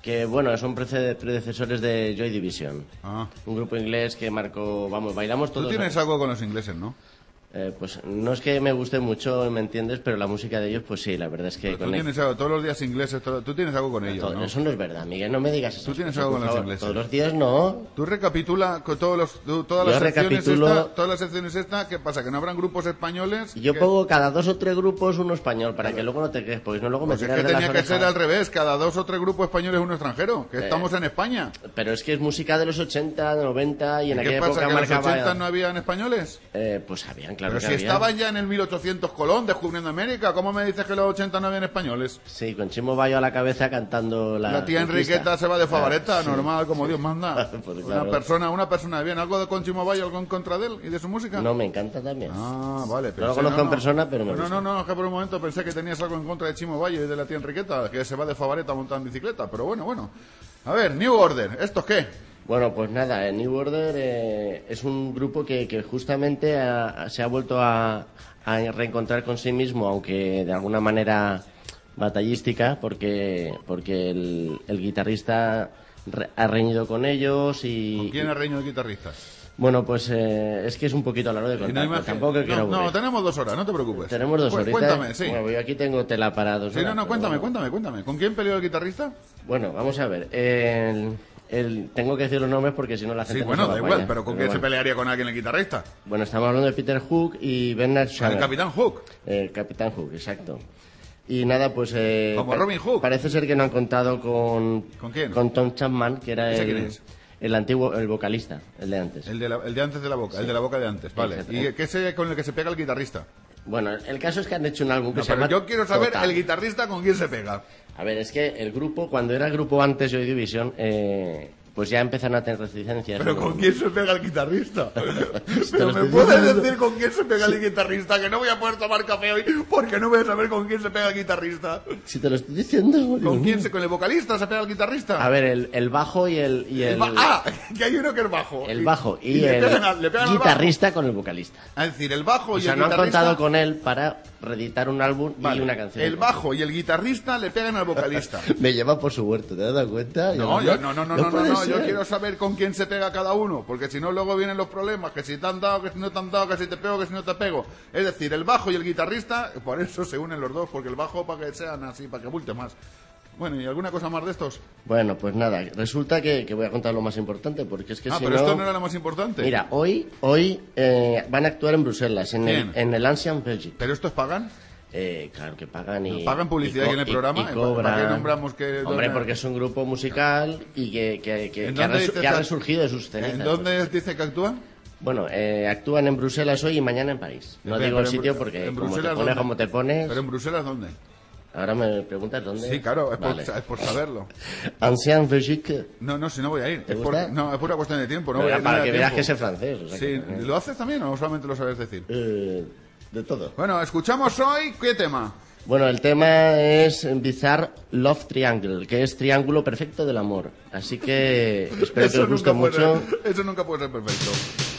[SPEAKER 6] Que bueno, son predecesores de Joy Division.
[SPEAKER 14] Ah.
[SPEAKER 6] Un grupo inglés que marcó, vamos, bailamos
[SPEAKER 14] Tú
[SPEAKER 6] todos.
[SPEAKER 14] tienes algo con los ingleses, ¿no?
[SPEAKER 6] Pues no es que me guste mucho, ¿me entiendes? Pero la música de ellos, pues sí, la verdad es que...
[SPEAKER 3] Pero tú tienes algo, todos los días ingleses, todo- tú tienes algo con ellos,
[SPEAKER 6] Todo-
[SPEAKER 3] ¿no?
[SPEAKER 6] Eso no es verdad, Miguel, no me digas eso.
[SPEAKER 3] Tú tienes algo con los ingleses.
[SPEAKER 6] Todos los días no.
[SPEAKER 3] Tú recapitula con todos los, tú- todas las secciones
[SPEAKER 6] recapitulo-
[SPEAKER 3] esta, todas las secciones esta, ¿qué pasa? Que no habrán grupos españoles.
[SPEAKER 6] Yo
[SPEAKER 3] que-
[SPEAKER 6] pongo cada dos o tres grupos uno español, para que luego no te quejes, porque no luego me
[SPEAKER 3] Pues es que
[SPEAKER 6] de
[SPEAKER 3] tenía que ser al revés, cada dos o tres grupos españoles uno extranjero, que
[SPEAKER 6] Eh,
[SPEAKER 3] estamos en España.
[SPEAKER 6] Pero es que es música de los 80, de 90 y en
[SPEAKER 3] ¿Qué
[SPEAKER 6] aquella
[SPEAKER 3] pasa,
[SPEAKER 6] época
[SPEAKER 3] que en los
[SPEAKER 6] marcaba...
[SPEAKER 3] 80 no habían españoles?
[SPEAKER 6] Eh, pues habían, claro
[SPEAKER 3] Pero
[SPEAKER 6] que
[SPEAKER 3] si estaban ya en el 1800 Colón descubriendo América, ¿cómo me dices que los 80 no habían españoles?
[SPEAKER 6] Sí, con Chimo Bayo a la cabeza cantando la...
[SPEAKER 3] La, tía. Enriqueta se va de favoreta,
[SPEAKER 6] Ah, sí.
[SPEAKER 3] normal, como Dios manda.
[SPEAKER 6] Pues
[SPEAKER 3] Una
[SPEAKER 6] claro.
[SPEAKER 3] persona, una persona de bien. ¿Algo de Conchimo Bayo, algo en contra de él y de su música?
[SPEAKER 6] No, me encanta también.
[SPEAKER 3] Ah, vale.
[SPEAKER 6] No lo
[SPEAKER 3] pensé,
[SPEAKER 6] conozco en persona, pero me
[SPEAKER 3] No, no, no, es que por un momento pensé que tenías algo en contra de Chimo Valle y de la tía Enriqueta, que se va de favoreta montando en bicicleta, pero bueno, bueno. A ver, New Order, ¿estos qué?
[SPEAKER 6] Bueno, pues nada, eh, New Order eh, es un grupo que, que justamente ha- se ha vuelto a, a reencontrar con sí mismo, aunque de alguna manera batallística, porque, porque el, el guitarrista re- ha reñido con ellos y...
[SPEAKER 3] ¿Con quién ha reñido de guitarristas?
[SPEAKER 6] Bueno, pues eh, es que es un poquito a la hora de
[SPEAKER 3] no
[SPEAKER 6] contar, tampoco
[SPEAKER 3] no,
[SPEAKER 6] quiero
[SPEAKER 3] no,
[SPEAKER 6] aburrir.
[SPEAKER 3] tenemos dos horas, no te preocupes.
[SPEAKER 6] Tenemos dos
[SPEAKER 3] Pues,
[SPEAKER 6] horitas.
[SPEAKER 3] Cuéntame, sí.
[SPEAKER 6] Bueno, yo aquí tengo tela para dos
[SPEAKER 3] Sí,
[SPEAKER 6] horas.
[SPEAKER 3] no, no, cuéntame,
[SPEAKER 6] bueno.
[SPEAKER 3] cuéntame, cuéntame. ¿Con quién peleó el guitarrista?
[SPEAKER 6] Bueno, vamos a ver. El, el- tengo que decir los nombres porque si no la gente
[SPEAKER 3] Sí,
[SPEAKER 6] no
[SPEAKER 3] bueno,
[SPEAKER 6] se
[SPEAKER 3] da igual, pero ¿con quién se pelearía con alguien el guitarrista?
[SPEAKER 6] Bueno, estamos hablando de Peter Hook y Bernard Schaller.
[SPEAKER 3] El Capitán Hook.
[SPEAKER 6] El Capitán Hook, exacto. Y nada, pues... eh,
[SPEAKER 3] Como Robin Hood.
[SPEAKER 6] Parece ser que no han contado con...
[SPEAKER 3] ¿Con quién?
[SPEAKER 6] Con Tom Chapman, que era
[SPEAKER 3] ¿Ese
[SPEAKER 6] el...
[SPEAKER 3] quién es?
[SPEAKER 6] El antiguo, el vocalista, el de antes.
[SPEAKER 3] El de, la- el de antes de la boca, el de la boca de antes, vale. ¿Y qué es con el que se pega el guitarrista?
[SPEAKER 6] Bueno, el caso es que han hecho un álbum que
[SPEAKER 3] No,
[SPEAKER 6] se llama
[SPEAKER 3] yo quiero saber
[SPEAKER 6] Total.
[SPEAKER 3] el guitarrista con quién se pega.
[SPEAKER 6] A ver, es que el grupo, cuando era el grupo antes de Joy Division, eh, pues ya empezaron a tener reticencias.
[SPEAKER 3] Pero. ¿con quién se pega el guitarrista? Pero me puedes decir con quién se pega el guitarrista, que no voy a poder tomar café hoy porque no voy a saber con quién se pega el guitarrista.
[SPEAKER 6] Si te lo estoy diciendo,
[SPEAKER 3] ¿Con quién se, con el vocalista se pega el guitarrista?
[SPEAKER 6] A ver, el, el bajo y el... Y el,
[SPEAKER 3] ah, que hay uno que es bajo.
[SPEAKER 6] el bajo y,
[SPEAKER 3] le
[SPEAKER 6] el
[SPEAKER 3] pegan pegan bajo.
[SPEAKER 6] guitarrista con el vocalista.
[SPEAKER 3] Es decir, el bajo
[SPEAKER 6] O
[SPEAKER 3] y
[SPEAKER 6] sea,
[SPEAKER 3] el
[SPEAKER 6] no han
[SPEAKER 3] guitarrista.
[SPEAKER 6] contado con él para reeditar un álbum y
[SPEAKER 3] Vale,
[SPEAKER 6] una canción.
[SPEAKER 3] El bajo y el guitarrista le pegan al vocalista.
[SPEAKER 6] Me lleva por su huerto, ¿te has dado cuenta?
[SPEAKER 3] No, yo, no, no, no, no, no, yo quiero saber con quién se pega cada uno, porque si no luego vienen los problemas, que si te han dado, que si no te han dado, que si te pego, que si no te pego. Es decir, el bajo y el guitarrista, por eso se unen los dos, porque el bajo para que sean así, para que bulte más. Bueno, ¿y alguna cosa más de estos?
[SPEAKER 6] Bueno, pues nada, resulta que, que voy a contar lo más importante, porque es que
[SPEAKER 3] ah,
[SPEAKER 6] si
[SPEAKER 3] pero
[SPEAKER 6] no...
[SPEAKER 3] esto no era lo más importante.
[SPEAKER 6] Mira, hoy, hoy eh, van a actuar en Bruselas, en el, en el Ancient Belgique.
[SPEAKER 3] ¿Pero estos pagan?
[SPEAKER 6] Eh, claro que pagan y...
[SPEAKER 3] ¿Pagan publicidad
[SPEAKER 6] y
[SPEAKER 3] aquí en el programa?
[SPEAKER 6] y
[SPEAKER 3] ¿Para-
[SPEAKER 6] cobran.
[SPEAKER 3] para qué nombramos que-
[SPEAKER 6] Hombre, porque es un grupo musical y que, que, que-
[SPEAKER 3] ¿En
[SPEAKER 6] que ha, resu- que resurgido de sus cenizas.
[SPEAKER 3] ¿En dónde dice que actúan?
[SPEAKER 6] Bueno, eh, actúan en Bruselas hoy y mañana en París. No digo el sitio porque
[SPEAKER 3] ¿en
[SPEAKER 6] como te pones
[SPEAKER 3] dónde?
[SPEAKER 6] como te pones...
[SPEAKER 3] ¿Pero en Bruselas dónde?
[SPEAKER 6] Ahora me preguntas dónde.
[SPEAKER 3] Sí, claro, es por, es saberlo.
[SPEAKER 6] Ancien Belgique.
[SPEAKER 3] No, no, si no voy a ir.
[SPEAKER 6] ¿Te
[SPEAKER 3] Es por,
[SPEAKER 6] gusta?
[SPEAKER 3] no, es pura cuestión de tiempo. No
[SPEAKER 6] Pero
[SPEAKER 3] voy a ir,
[SPEAKER 6] para que
[SPEAKER 3] da
[SPEAKER 6] veas
[SPEAKER 3] tiempo.
[SPEAKER 6] que sé francés. o sea
[SPEAKER 3] Sí,
[SPEAKER 6] que-
[SPEAKER 3] ¿lo haces también o solamente lo sabes decir?
[SPEAKER 6] Eh, de todo.
[SPEAKER 3] Bueno, escuchamos hoy, ¿qué tema?
[SPEAKER 6] Bueno, el tema es Bizarre Love Triangle, que es triángulo perfecto del amor. Así que espero que os guste
[SPEAKER 3] puede
[SPEAKER 6] mucho.
[SPEAKER 3] eso nunca puede ser perfecto.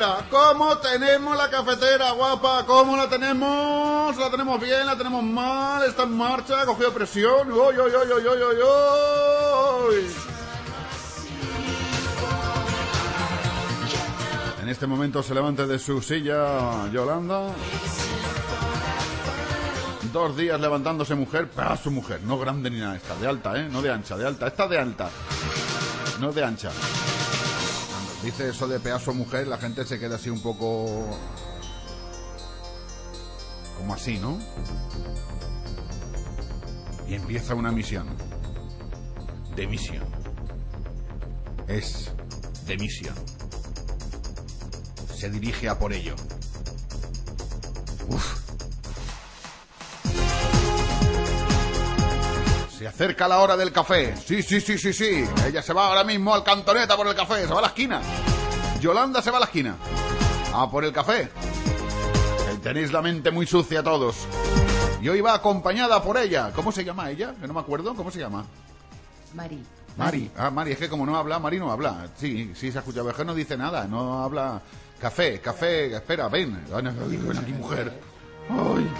[SPEAKER 3] Cafetera? ¿Cómo tenemos la cafetera, guapa? ¿Cómo la tenemos? ¿La tenemos bien? ¿La tenemos mal? ¿Está en marcha? ¿Ha cogido presión? ¡Uy, uy, uy, uy, uy, uy, uy! En este momento se levanta de su silla Yolanda. Dos días levantándose mujer, pero su mujer, no grande ni nada, esta de alta, ¿eh? No de ancha, de alta, esta de alta, no de ancha. Dice eso de pedazo mujer, la gente se queda así un poco... como así, ¿no? Y empieza una misión. De misión. Es de misión. Se dirige a por ello. Se acerca la hora del café. Sí, sí, sí, sí, sí. Ella se va ahora mismo al cantoneta por el café. Se va a la esquina. Yolanda se va a la esquina. A por el café. Tenéis la mente muy sucia todos. Y hoy va acompañada por ella. ¿Cómo se llama ella? Que no me acuerdo. ¿Cómo se llama?
[SPEAKER 5] Mari.
[SPEAKER 3] Mari. Ah, Mari. Es que como no habla, Mari no habla. Sí, sí, se ha escuchado. Es que no dice nada. No habla. Café, café. Espera, ven. Ven aquí, mujer. Ay.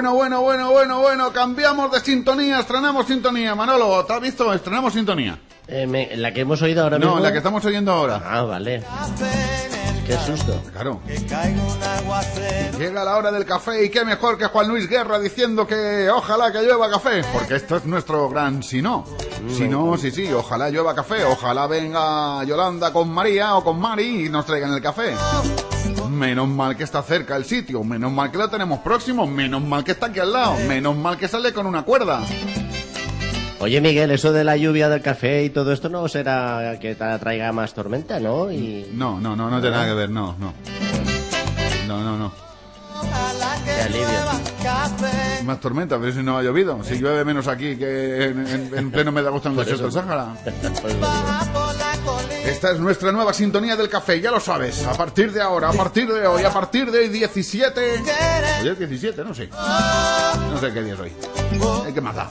[SPEAKER 3] Bueno, bueno, bueno, bueno, bueno, cambiamos de sintonía, estrenamos sintonía. Manolo, ¿te has visto? Estrenamos sintonía.
[SPEAKER 6] Eh, me- la que hemos oído ahora
[SPEAKER 3] No,
[SPEAKER 6] mismo.
[SPEAKER 3] la que estamos oyendo ahora.
[SPEAKER 6] Ah, vale. Qué susto.
[SPEAKER 3] Claro. Llega la hora del café y qué mejor que Juan Luis Guerra diciendo que ojalá que llueva café, porque esto es nuestro gran si no. Si no, sí, sí, ojalá llueva café, ojalá venga Yolanda con María o con Mari y nos traigan el café. Menos mal que está cerca el sitio, menos mal que lo tenemos próximo, menos mal que está aquí al lado, menos mal que sale con una cuerda.
[SPEAKER 6] Oye, Miguel, eso de la lluvia del café y todo esto no será que te traiga más tormenta, ¿no? Y...
[SPEAKER 3] No, no, no, no tiene nada que ver, no, no. No, no, no.
[SPEAKER 6] Qué alivio.
[SPEAKER 3] Más tormenta, pero si no ha llovido. Si llueve menos aquí que en, en- en pleno mes de agosto en el desierto del. Sáhara. Esta es nuestra nueva sintonía del café, ya lo sabes. A partir de ahora, a partir de hoy, a partir de 17. Hoy es 17, no sé. No sé qué día es hoy. Eh, ¿Qué más da?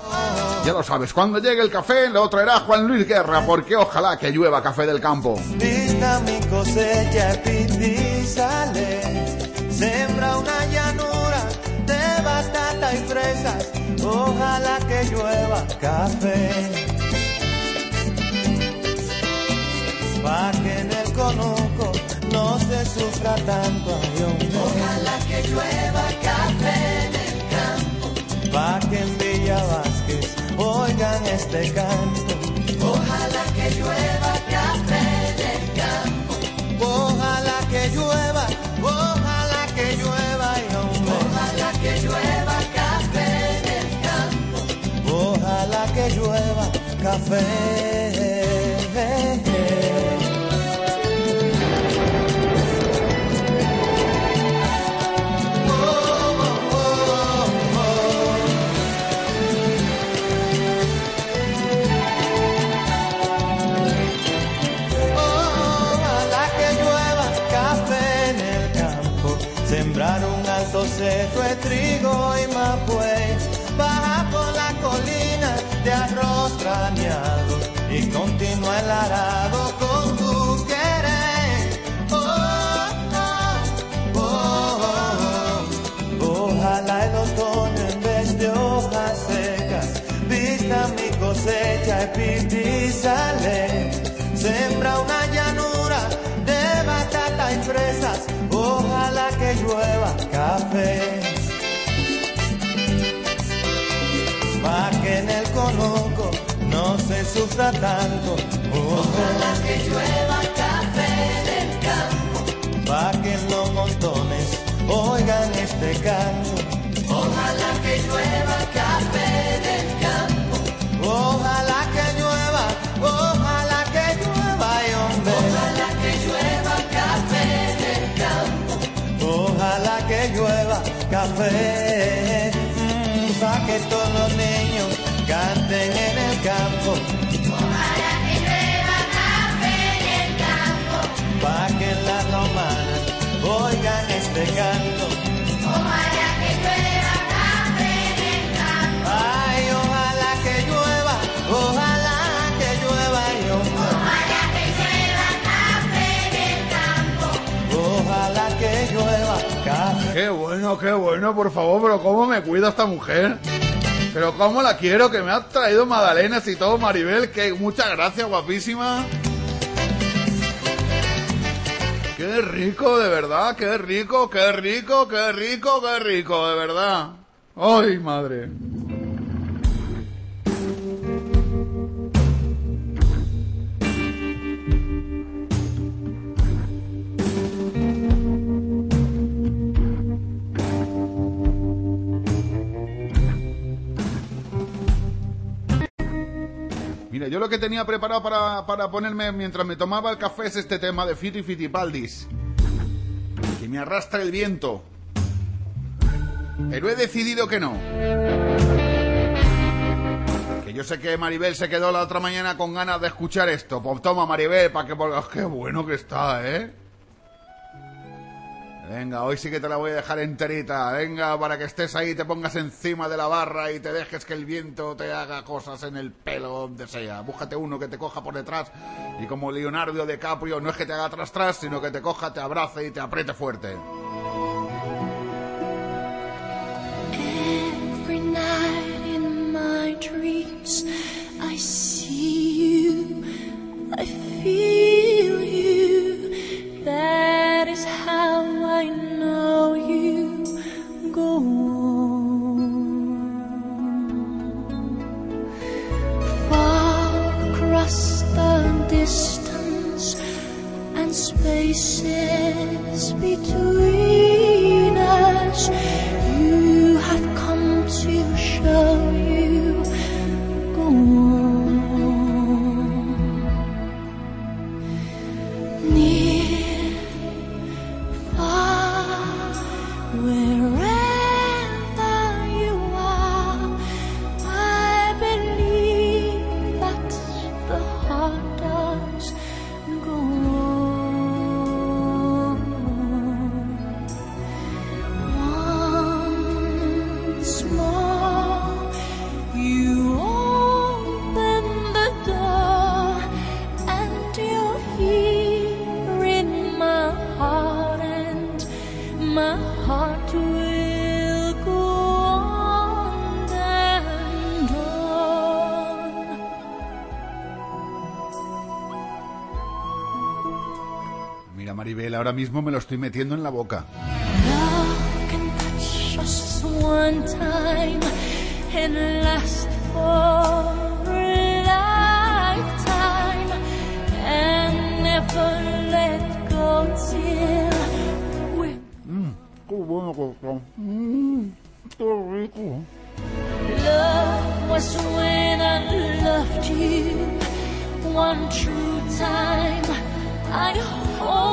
[SPEAKER 3] Ya lo sabes, cuando llegue el café lo traerá Juan Luis Guerra, porque ojalá que llueva café del campo.
[SPEAKER 15] Vista mi cosecha y sale, sembra una llanura de batata y fresas, ojalá que llueva café. Pa' que en el conuco no se sufra tanto avión. Ojalá que llueva café en el campo. Pa' que en Villa Vázquez oigan este canto. Ojalá que llueva café en el campo. Ojalá que llueva, ojalá que llueva y hombre. Ojalá que llueva café en el campo. Ojalá que llueva café. Oh, oh, oh. Ojalá el otoño en vez de hojas secas vista mi cosecha y pipí sale. Sembra una llanura de batata y fresas, ojalá que llueva café. Sufra tanto, ojalá que llueva café del campo. Pa' que los montones oigan este canto, ojalá que llueva café del campo. Ojalá que llueva, ojalá que llueva y hombre. Ojalá que llueva café del campo. Ojalá que llueva café. mm, pa' que todos los campo. Pa' que las romanas oigan este canto. Ojalá que llueva café en el campo. Ay, ojalá que llueva, ojalá que llueva y Ojalá que llueva café en el campo. Ojalá que llueva café.
[SPEAKER 3] Qué bueno, qué bueno, por favor, pero cómo me cuida esta mujer. Pero cómo la quiero, que me ha traído magdalenas y todo, Maribel, que muchas gracias, guapísima. Qué rico, de verdad, qué rico, qué rico, qué rico, qué rico, de verdad. Ay, madre. Yo lo que tenía preparado para, para ponerme mientras me tomaba el café es este tema de Fiti Fitipaldis. Que me arrastra el viento. Pero he decidido que no. Que yo sé que Maribel se quedó la otra mañana con ganas de escuchar esto. Pues toma, Maribel, para que... ¡Ah, ¡Qué bueno que está, eh! Venga, hoy sí que te la voy a dejar enterita. Venga, para que estés ahí, te pongas encima de la barra y te dejes que el viento te haga cosas en el pelo donde sea. Búscate uno que te coja por detrás y como Leonardo DiCaprio no es que te haga tras tras, sino que te coja, te abrace y te apriete fuerte. Every night in my dreams I see you, I feel you. That is how I know you go on. Far across the distance and spaces between us, you have come to show you go on.
[SPEAKER 9] Ahora mismo me lo estoy metiendo en la boca.
[SPEAKER 3] We're
[SPEAKER 9] Qué bueno que está. Mm, qué rico.
[SPEAKER 3] Love was when I loved you one true time. I
[SPEAKER 9] Oh.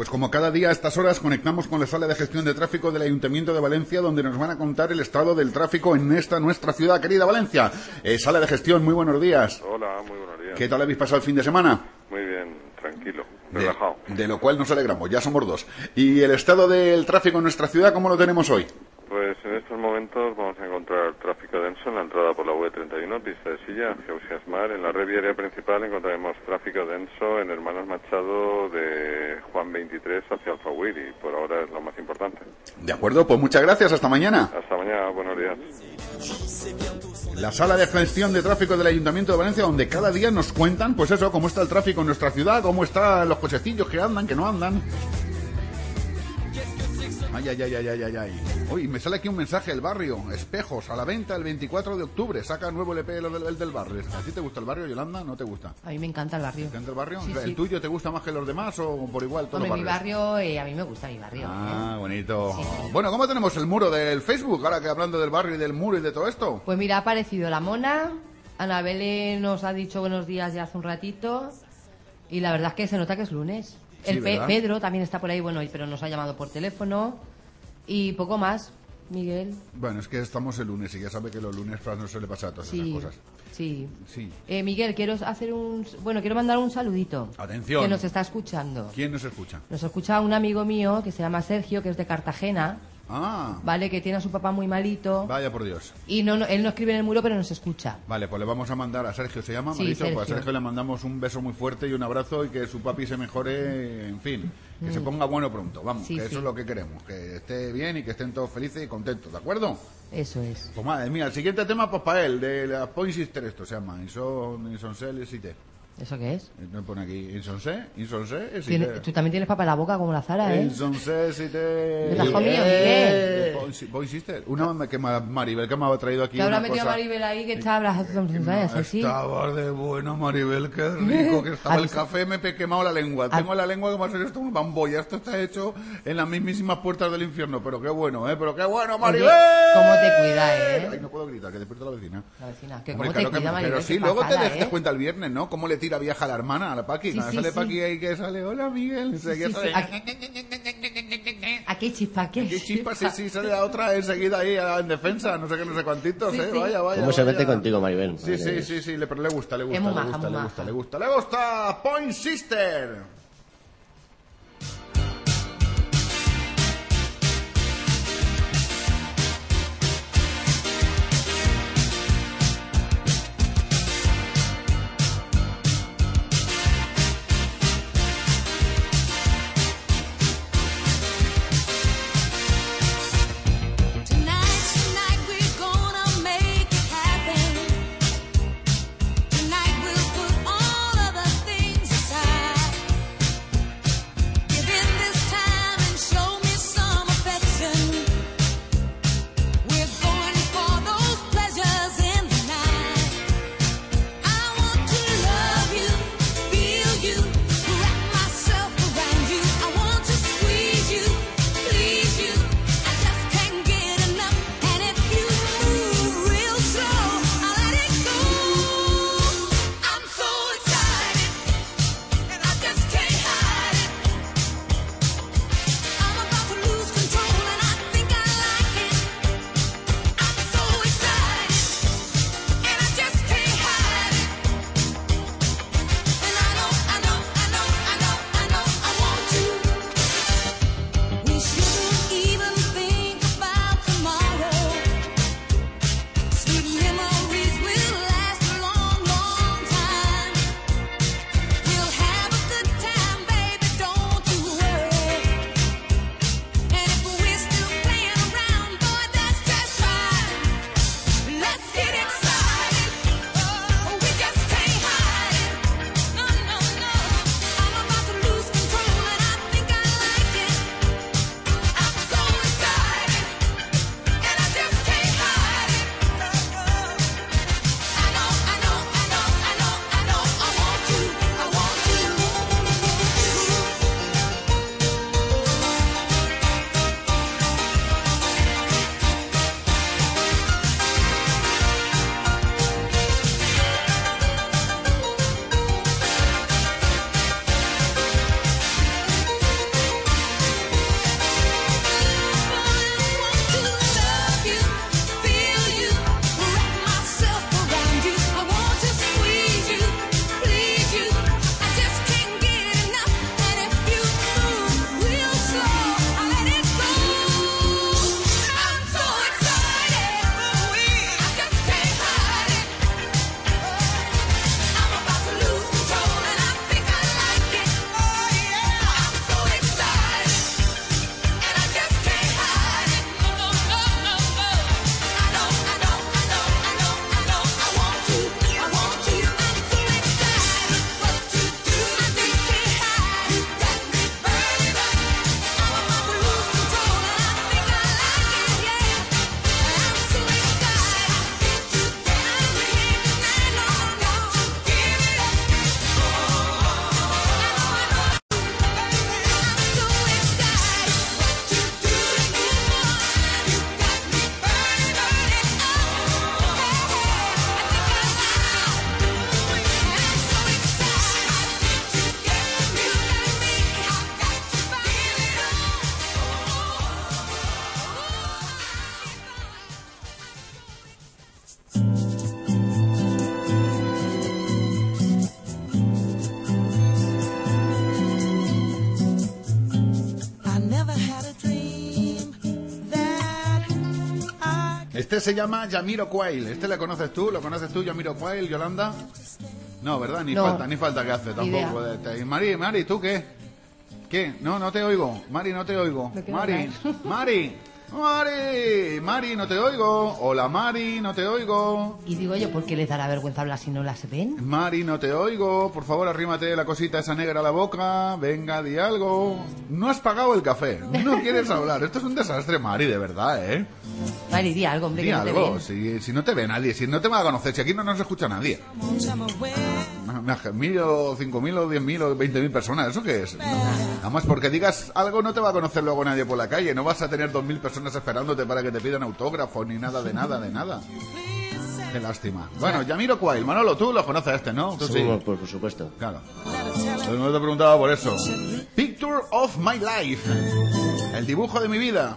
[SPEAKER 9] Pues como cada día a estas horas conectamos con la sala de gestión de tráfico del Ayuntamiento de Valencia, donde nos van a contar el estado del tráfico en esta nuestra ciudad querida Valencia. Eh, sala de gestión, muy buenos días.
[SPEAKER 16] Hola, muy buenos días.
[SPEAKER 9] ¿Qué tal habéis pasado el fin de semana?
[SPEAKER 16] Muy bien, tranquilo,
[SPEAKER 9] De-
[SPEAKER 16] relajado.
[SPEAKER 9] De, lo cual nos alegramos, ya somos dos. ¿Y el estado del tráfico en nuestra ciudad, cómo lo tenemos hoy?
[SPEAKER 16] Pues en estos momentos vamos a en la entrada por la V31, pista de silla, hacia Usiasmar. En la red viaria principal encontraremos tráfico denso en Hermanos Machado de Juan 23 hacia Alfahuir y por ahora es lo más importante.
[SPEAKER 9] De acuerdo, pues muchas gracias, hasta mañana.
[SPEAKER 16] Hasta mañana, buenos días.
[SPEAKER 9] La sala de gestión de tráfico del Ayuntamiento de Valencia, donde cada día nos cuentan, pues eso, cómo está el tráfico en nuestra ciudad, cómo están los cochecillos que andan, que no andan.
[SPEAKER 3] Ay, ay, ay, ay, ay, ay, ay. Uy, me sale aquí un mensaje del barrio. Espejos, a la venta el 24 de octubre. Saca nuevo LP el del, el del barrio. ¿A ti te gusta el barrio, Yolanda? ¿No te gusta?
[SPEAKER 5] A mí me encanta el barrio.
[SPEAKER 3] ¿Te encanta el barrio?
[SPEAKER 5] Sí,
[SPEAKER 3] ¿El
[SPEAKER 5] sí.
[SPEAKER 3] tuyo te gusta más que los demás o por igual los
[SPEAKER 5] mi barrio, eh, a mí me gusta mi barrio.
[SPEAKER 3] Ah,
[SPEAKER 5] ¿eh?
[SPEAKER 3] bonito. Bueno, ¿cómo tenemos el muro del Facebook? Ahora que hablando del barrio y del muro y de todo esto.
[SPEAKER 5] Pues mira, ha aparecido la mona. Anabele nos ha dicho buenos días ya hace un ratito. Y la verdad es que se nota que es lunes.
[SPEAKER 3] Sí,
[SPEAKER 5] El Pe-. Pedro también está por ahí, bueno, pero nos ha llamado por teléfono. Y poco más, Miguel.
[SPEAKER 3] Bueno, es que estamos el lunes y ya sabe que los lunes Fran no suele pasar todas
[SPEAKER 5] Sí,
[SPEAKER 3] esas cosas.
[SPEAKER 5] sí.
[SPEAKER 3] Sí.
[SPEAKER 5] Eh, Miguel, quiero hacer un... Bueno, quiero mandar un saludito.
[SPEAKER 3] Atención.
[SPEAKER 5] Que nos está escuchando.
[SPEAKER 3] ¿Quién nos escucha?
[SPEAKER 5] Nos escucha un amigo mío que se llama Sergio, que es de Cartagena,
[SPEAKER 3] Ah,
[SPEAKER 5] ¿vale? Que tiene a su papá muy malito.
[SPEAKER 3] vaya por Dios.
[SPEAKER 5] Y no, no- él no escribe en el muro, pero nos escucha.
[SPEAKER 3] Vale, pues le vamos a mandar a Sergio, ¿se llama?
[SPEAKER 5] Sí,
[SPEAKER 3] ¿Me ha dicho? Pues a
[SPEAKER 5] Sergio.
[SPEAKER 3] Sergio le mandamos un beso muy fuerte y un abrazo y que su papi se mejore, en fin, que
[SPEAKER 5] Mm.
[SPEAKER 3] se ponga bueno pronto, vamos,
[SPEAKER 5] Sí,
[SPEAKER 3] que
[SPEAKER 5] sí.
[SPEAKER 3] eso es lo que queremos, que esté bien y que estén todos felices y contentos, ¿de acuerdo?
[SPEAKER 5] Eso es.
[SPEAKER 3] Pues madre mía, el siguiente tema, pues para él, de la Point Sister, esto se llama, Inson, Insonsel, Site.
[SPEAKER 5] ¿Eso qué es?
[SPEAKER 3] Me pone aquí, Insonse, Insonse,
[SPEAKER 5] Tiene-
[SPEAKER 3] Site.
[SPEAKER 5] tú también tienes papá en la boca como la Zara, ¿eh?
[SPEAKER 3] Insonse.
[SPEAKER 5] ¿De la mío,
[SPEAKER 3] Eh,
[SPEAKER 5] Miguel?
[SPEAKER 3] Point Si- Point Sister. Una que ma- Maribel que me ha traído aquí
[SPEAKER 5] Que habrá
[SPEAKER 3] una
[SPEAKER 5] metido a. Maribel ahí que está hablando así.
[SPEAKER 3] Estaba de bueno, Maribel, qué rico que estaba
[SPEAKER 5] ¿Has
[SPEAKER 3] el café, me he quemado la lengua.
[SPEAKER 5] ¿Has-
[SPEAKER 3] Tengo la lengua que a ser esto un bamboya. Esto está hecho en las mismísimas puertas del infierno. Pero qué bueno, ¿eh? Pero qué bueno, Maribel.
[SPEAKER 5] cómo te cuida, ¿eh?
[SPEAKER 3] Ay, no puedo gritar, que despierto a la vecina.
[SPEAKER 5] La vecina. Que cómo te
[SPEAKER 3] que-
[SPEAKER 5] cuida, Maribel.
[SPEAKER 3] pero sí, luego te
[SPEAKER 5] ¿eh?
[SPEAKER 3] cuenta el viernes, ¿no? Cómo le tira vieja a la hermana, a la Paqui.
[SPEAKER 5] Sí,
[SPEAKER 3] Cuando
[SPEAKER 5] sí,
[SPEAKER 3] sale
[SPEAKER 5] sí.
[SPEAKER 3] Paqui ahí que sale, hola Miguel. sale-
[SPEAKER 5] Aquí, chispa, aquí
[SPEAKER 3] ¿Qué chispa? Sí, sí, sale la otra enseguida ahí en defensa, no sé qué, no sé cuántitos,
[SPEAKER 5] Sí,
[SPEAKER 3] ¿eh?
[SPEAKER 5] sí.
[SPEAKER 3] Vaya, vaya.
[SPEAKER 6] ¿Cómo se mete contigo, Maribel?
[SPEAKER 3] Sí, sí, sí, sí, le, pero le gusta, le gusta, le gusta, le gusta, le gusta, le gusta. Point Sister. Se llama Yamiro Quail. ¿Este le conoces tú? ¿Lo conoces tú, Yamiro Quail, Yolanda? No, ¿verdad? Ni
[SPEAKER 5] No.
[SPEAKER 3] falta, ni falta que hace tampoco. Y Mari, Mari, ¿tú qué? ¿Qué? No, no te oigo. Mari, no te oigo. Mari. Mari, Mari, Mari, no te oigo. Hola, Mari, no te oigo.
[SPEAKER 5] Y digo yo, ¿por qué les dará vergüenza hablar si no las ven?
[SPEAKER 3] Mari, no te oigo. Por favor, arrímate la cosita esa negra a la boca. Venga, di algo. No has pagado el café. No quieres hablar. Esto es un desastre, Mari, de verdad, ¿eh?
[SPEAKER 5] Mari, di algo, hombre,
[SPEAKER 3] Di
[SPEAKER 5] que no te
[SPEAKER 3] algo.
[SPEAKER 5] ven.
[SPEAKER 3] Si, si no te ve nadie, si no te va a conocer, si aquí no nos escucha nadie. Mil o cinco mil o diez mil o veinte mil personas, ¿eso qué es? No. Nada más porque digas algo no te va a conocer luego nadie por la calle. No vas a tener dos mil personas esperándote para que te pidan autógrafos ni nada de nada de nada. Qué lástima. Bueno, Yamiro Quail, Manolo, tú lo conoces a este, ¿no? Tú sí.
[SPEAKER 6] Por, por supuesto.
[SPEAKER 3] Claro. No te preguntaba por eso. Picture of my life. El dibujo de mi vida.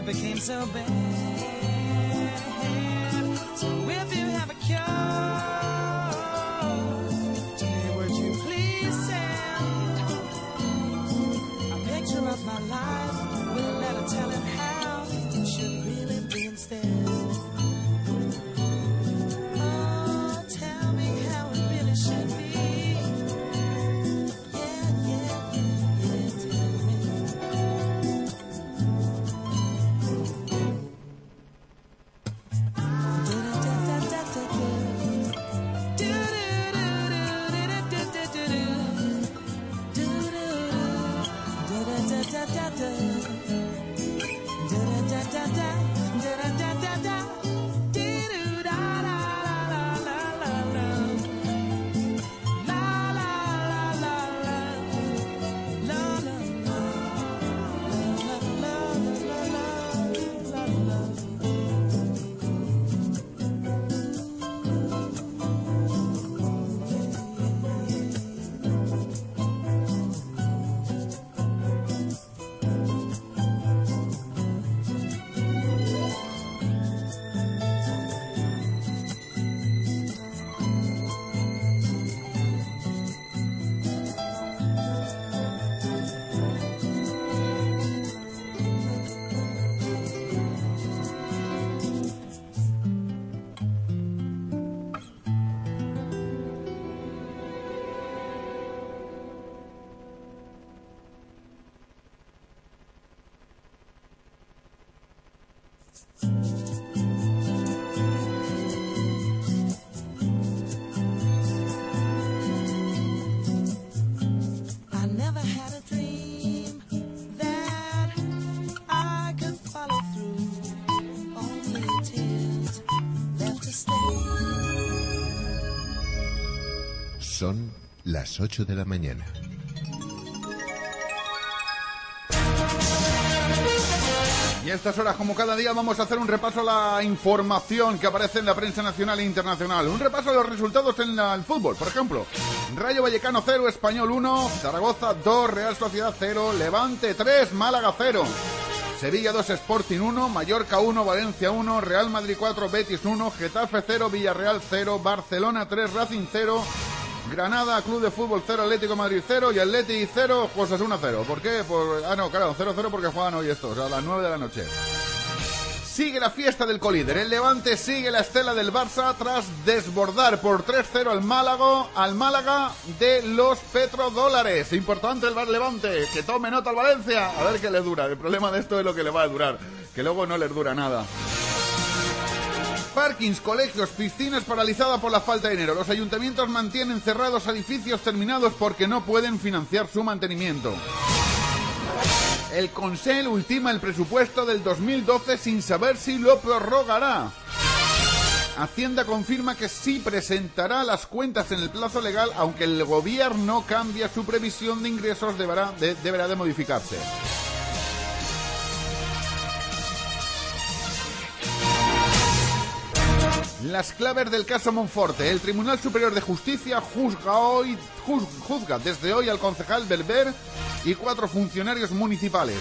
[SPEAKER 2] Became so bad?
[SPEAKER 17] Las 8 de la mañana.
[SPEAKER 3] Y a estas horas, como cada día, vamos a hacer un repaso a la información que aparece en la prensa nacional e internacional. Un repaso de los resultados en la- el fútbol, por ejemplo. Rayo Vallecano 0, Español 1, Zaragoza 2, Real Sociedad 0, Levante 3, Málaga 0. Sevilla 2, Sporting 1, Mallorca 1, Valencia 1, Real Madrid 4, Betis 1, Getafe 0, Villarreal 0, Barcelona 3, Racing 0, Granada, Club de Fútbol 0, Atlético Madrid 0 y Atleti 0, Osasuna 0. ¿Por qué? Ah, no, claro, 0-0 porque juegan hoy estos, a las 9 de la noche. Sigue la fiesta del colíder. El Levante sigue la estela del Barça tras desbordar por 3-0 al Málaga, al Málaga de los petrodólares. Importante el Bar Levante. Que tome nota al Valencia. A ver qué le dura. El problema de esto es lo que le va a durar. Que luego no les dura nada. Parkings, colegios, piscinas paralizadas por la falta de dinero. Los ayuntamientos mantienen cerrados edificios terminados porque no pueden financiar su mantenimiento. El Consell ultima el presupuesto del 2012 sin saber si lo prorrogará. Hacienda confirma que sí presentará las cuentas en el plazo legal, aunque el gobierno cambia su previsión de ingresos, deberá de, deberá de modificarse. Las claves del caso Monforte. El Tribunal Superior de Justicia juzga, hoy, juz- juzga desde hoy al concejal Belver y cuatro funcionarios municipales.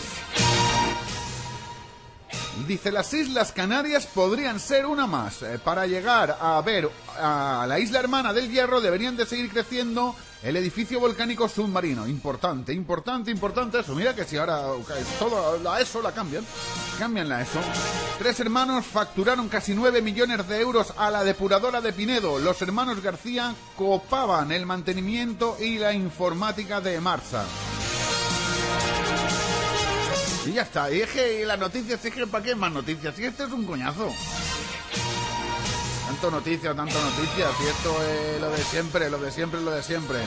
[SPEAKER 3] Dice, las Islas Canarias podrían ser una más. Eh, para llegar a ver a la isla hermana del Hierro deberían de seguir creciendo el edificio volcánico submarino. Importante, importante, importante eso. Mira que si ahora todo la ESO la cambian. Cambian la ESO. Tres hermanos facturaron casi 9 millones de euros a la depuradora de Pinedo. Los hermanos García copaban el mantenimiento y la informática de Marsa. Y ya está. Y es que las noticias, es que ¿para qué más noticias? Y este es un coñazo. Tanto noticias, tanto noticias. Y esto es lo de siempre, lo de siempre, lo de siempre.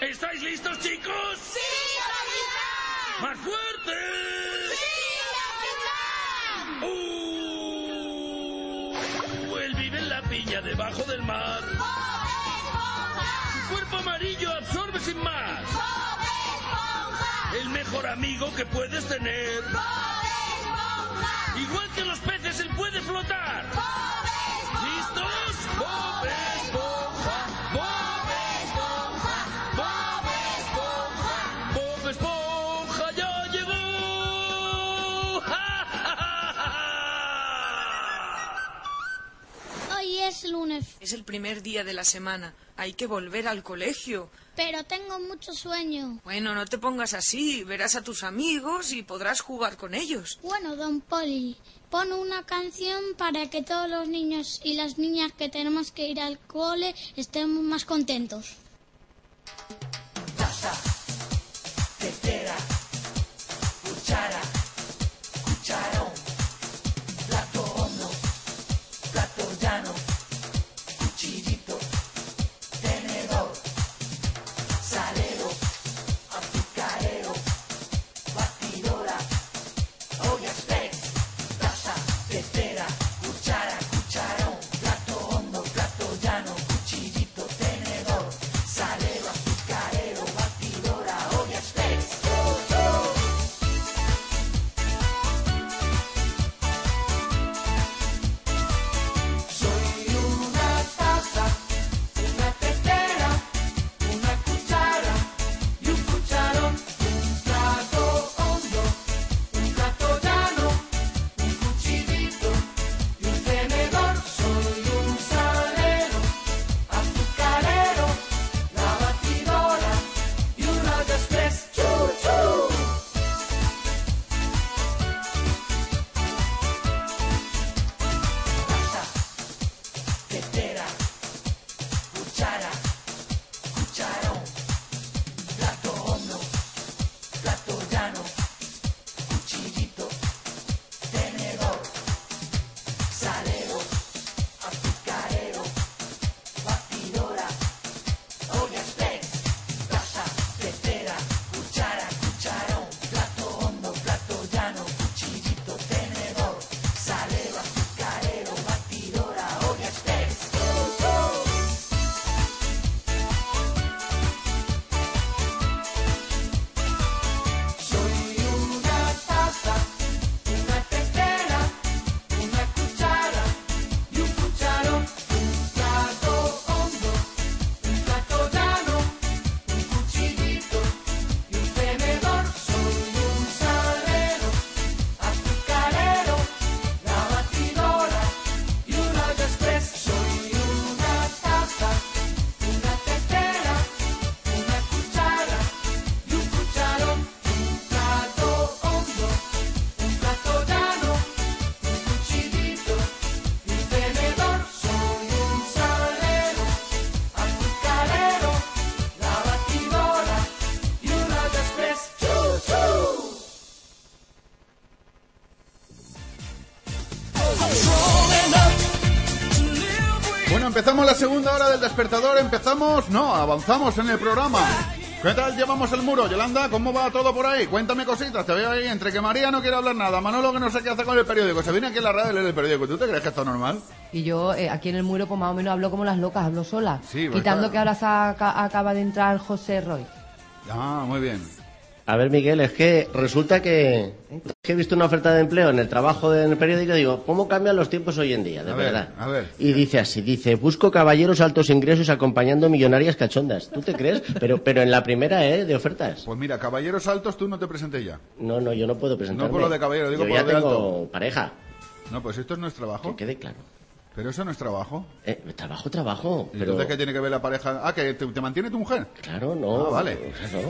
[SPEAKER 18] ¿Estáis listos, chicos? ¡Sí, ¡Más fuerte! ¡Sí, ¡Uh! La piña debajo del mar. Su cuerpo amarillo absorbe sin más. El mejor amigo que puedes tener. Igual que los peces,
[SPEAKER 19] Es
[SPEAKER 20] el primer día de la semana. Hay que volver al colegio.
[SPEAKER 19] pero tengo mucho sueño.
[SPEAKER 20] Bueno, no te pongas así. Verás a tus amigos y podrás jugar con ellos.
[SPEAKER 19] Bueno, don Poli, pon una canción para que todos los niños y las niñas que tenemos que ir al cole estemos más contentos.
[SPEAKER 2] tetera,
[SPEAKER 3] Empezamos la segunda hora del despertador. Empezamos, no, avanzamos en el programa. ¿Qué tal llevamos el muro, Yolanda? ¿Cómo va todo por ahí? Cuéntame cositas. Te veo ahí entre que María no quiere hablar nada, Manolo que no sé qué hace con el periódico. Se viene aquí a la radio a leer el periódico. ¿Tú te crees que esto es normal?
[SPEAKER 5] Y yo eh, aquí en el muro, pues más o menos hablo como las locas, hablo sola.
[SPEAKER 3] Sí, pues
[SPEAKER 5] Quitando que ahora saca- acaba de entrar José Roy.
[SPEAKER 3] Ah, muy bien.
[SPEAKER 6] A ver, Miguel, es que resulta que, que he visto una oferta de empleo en el trabajo del periódico y digo, ¿cómo cambian los tiempos hoy en día? De
[SPEAKER 3] A ver,
[SPEAKER 6] verdad.
[SPEAKER 3] a ver.
[SPEAKER 6] Y dice así, dice, busco caballeros altos ingresos acompañando millonarias cachondas. ¿Tú te crees? Pero, pero en la primera, ¿eh? De ofertas.
[SPEAKER 3] Pues mira, caballeros altos, tú no te presentes ya.
[SPEAKER 6] No, no, yo no puedo presentarme.
[SPEAKER 3] No por lo de caballero, digo
[SPEAKER 6] Yo
[SPEAKER 3] por
[SPEAKER 6] ya
[SPEAKER 3] lo de
[SPEAKER 6] tengo
[SPEAKER 3] alto.
[SPEAKER 6] pareja.
[SPEAKER 3] No, pues esto no es trabajo.
[SPEAKER 6] Que quede claro.
[SPEAKER 3] Pero eso no es trabajo.
[SPEAKER 6] Eh, trabajo, trabajo.
[SPEAKER 3] ¿Y
[SPEAKER 6] Pero...
[SPEAKER 3] entonces qué tiene que ver la pareja? Ah, que te, te mantiene tu mujer.
[SPEAKER 6] Claro, no.
[SPEAKER 3] Ah, vale.
[SPEAKER 6] Claro.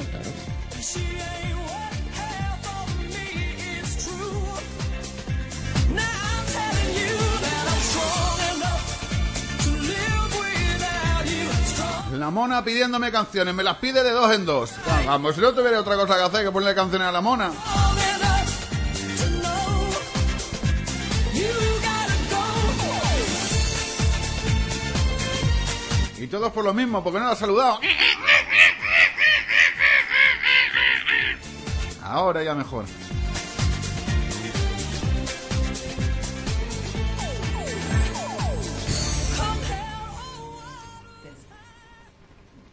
[SPEAKER 3] La mona pidiéndome canciones, me las pide de dos en dos. Vamos, si no tuviera otra cosa que hacer que ponerle canciones a la mona. Y todos por lo mismo, porque no la has saludado. Ahora ya mejor.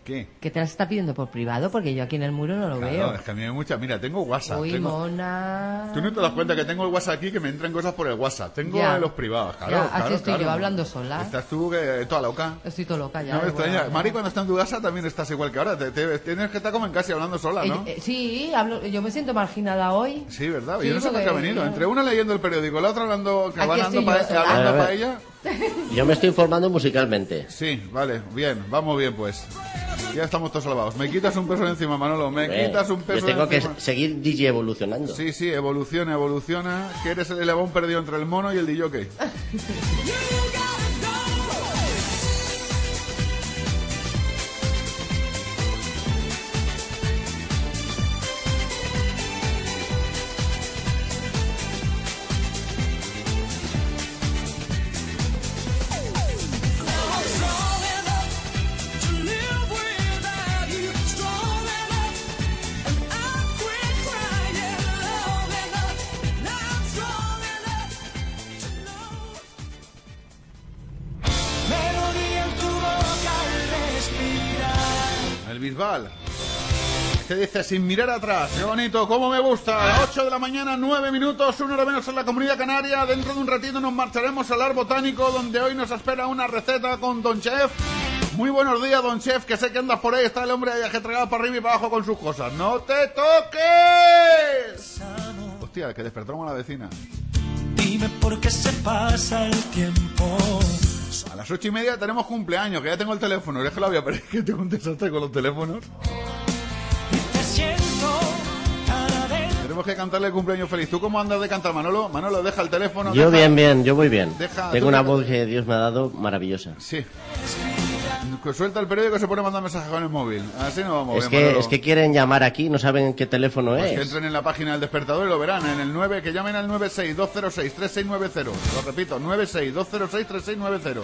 [SPEAKER 3] ¿Qué?
[SPEAKER 5] ¿Que te las está pidiendo por privado? Porque yo aquí en el muro no lo
[SPEAKER 3] Claro,
[SPEAKER 5] veo.
[SPEAKER 3] es que a mí me mucha. Mira, tengo WhatsApp.
[SPEAKER 5] Uy,
[SPEAKER 3] tengo-
[SPEAKER 5] mona.
[SPEAKER 3] Tú no te das cuenta que tengo el WhatsApp aquí que me entran cosas por el WhatsApp. Tengo
[SPEAKER 5] Ya.
[SPEAKER 3] los privados, claro.
[SPEAKER 5] Ya, así
[SPEAKER 3] claro,
[SPEAKER 5] estoy yo,
[SPEAKER 3] claro.
[SPEAKER 5] hablando sola.
[SPEAKER 3] Estás tú que toda loca.
[SPEAKER 5] Estoy todo loca ya.
[SPEAKER 3] no me extraña. Mari, cuando está en tu casa también estás igual que ahora. Te, te- tienes que estar como en casa y hablando sola, ¿no?
[SPEAKER 5] Eh, eh, sí, hablo, yo me siento marginada hoy.
[SPEAKER 3] Sí, ¿verdad?
[SPEAKER 5] Sí,
[SPEAKER 3] yo no sé por qué ha venido. Entre una leyendo el periódico, la otra hablando,
[SPEAKER 5] Aquí
[SPEAKER 3] hablando pa-
[SPEAKER 5] yo
[SPEAKER 3] hablando
[SPEAKER 6] A ver.
[SPEAKER 3] pa' ella.
[SPEAKER 6] Yo me estoy informando musicalmente.
[SPEAKER 3] Sí, vale, bien, vamos bien pues. Ya estamos todos salvados. Me quitas un peso de encima, Manolo. Me quitas un peso
[SPEAKER 6] Yo tengo
[SPEAKER 3] de
[SPEAKER 6] que
[SPEAKER 3] encima.
[SPEAKER 6] seguir DJ evolucionando.
[SPEAKER 3] Sí, sí, evoluciona, evoluciona. Que eres el elevón perdido entre el mono y el DJ. El Bisbal. Que dice sin mirar atrás. Qué bonito, cómo me gusta. A las 8 de la mañana, 9 minutos, una hora menos en la comunidad canaria. Dentro de un ratito nos marcharemos al Ar Botánico, donde hoy nos espera una receta con Don Chef. Muy buenos días, Don Chef, que sé que andas por ahí. Está el hombre ahí ajetreado para arriba y para abajo con sus cosas. ¡No te toques! Hostia, que despertamos a la vecina.
[SPEAKER 15] Dime por qué se pasa el tiempo.
[SPEAKER 3] A las ocho y media tenemos cumpleaños, que ya tengo el teléfono. Es que la voy a perder, que tengo un desastre con los teléfonos. Tenemos que cantarle el cumpleaños feliz. ¿Tú cómo andas de cantar, Manolo? Manolo, deja el teléfono.
[SPEAKER 6] Yo
[SPEAKER 3] deja-
[SPEAKER 6] bien, bien, yo voy bien.
[SPEAKER 3] Deja-
[SPEAKER 6] Tengo una voz que Dios me ha dado maravillosa.
[SPEAKER 3] Sí. Que suelta el periódico y se pone a mandar mensajes con el móvil. Así no vamos
[SPEAKER 6] Es
[SPEAKER 3] bien,
[SPEAKER 6] que,
[SPEAKER 3] Manolo.
[SPEAKER 6] es que quieren llamar aquí, no saben qué teléfono
[SPEAKER 3] Pues que
[SPEAKER 6] es.
[SPEAKER 3] entren en la página del despertador y lo verán. En el 9, que llamen al 962063690. Lo repito, 962063690.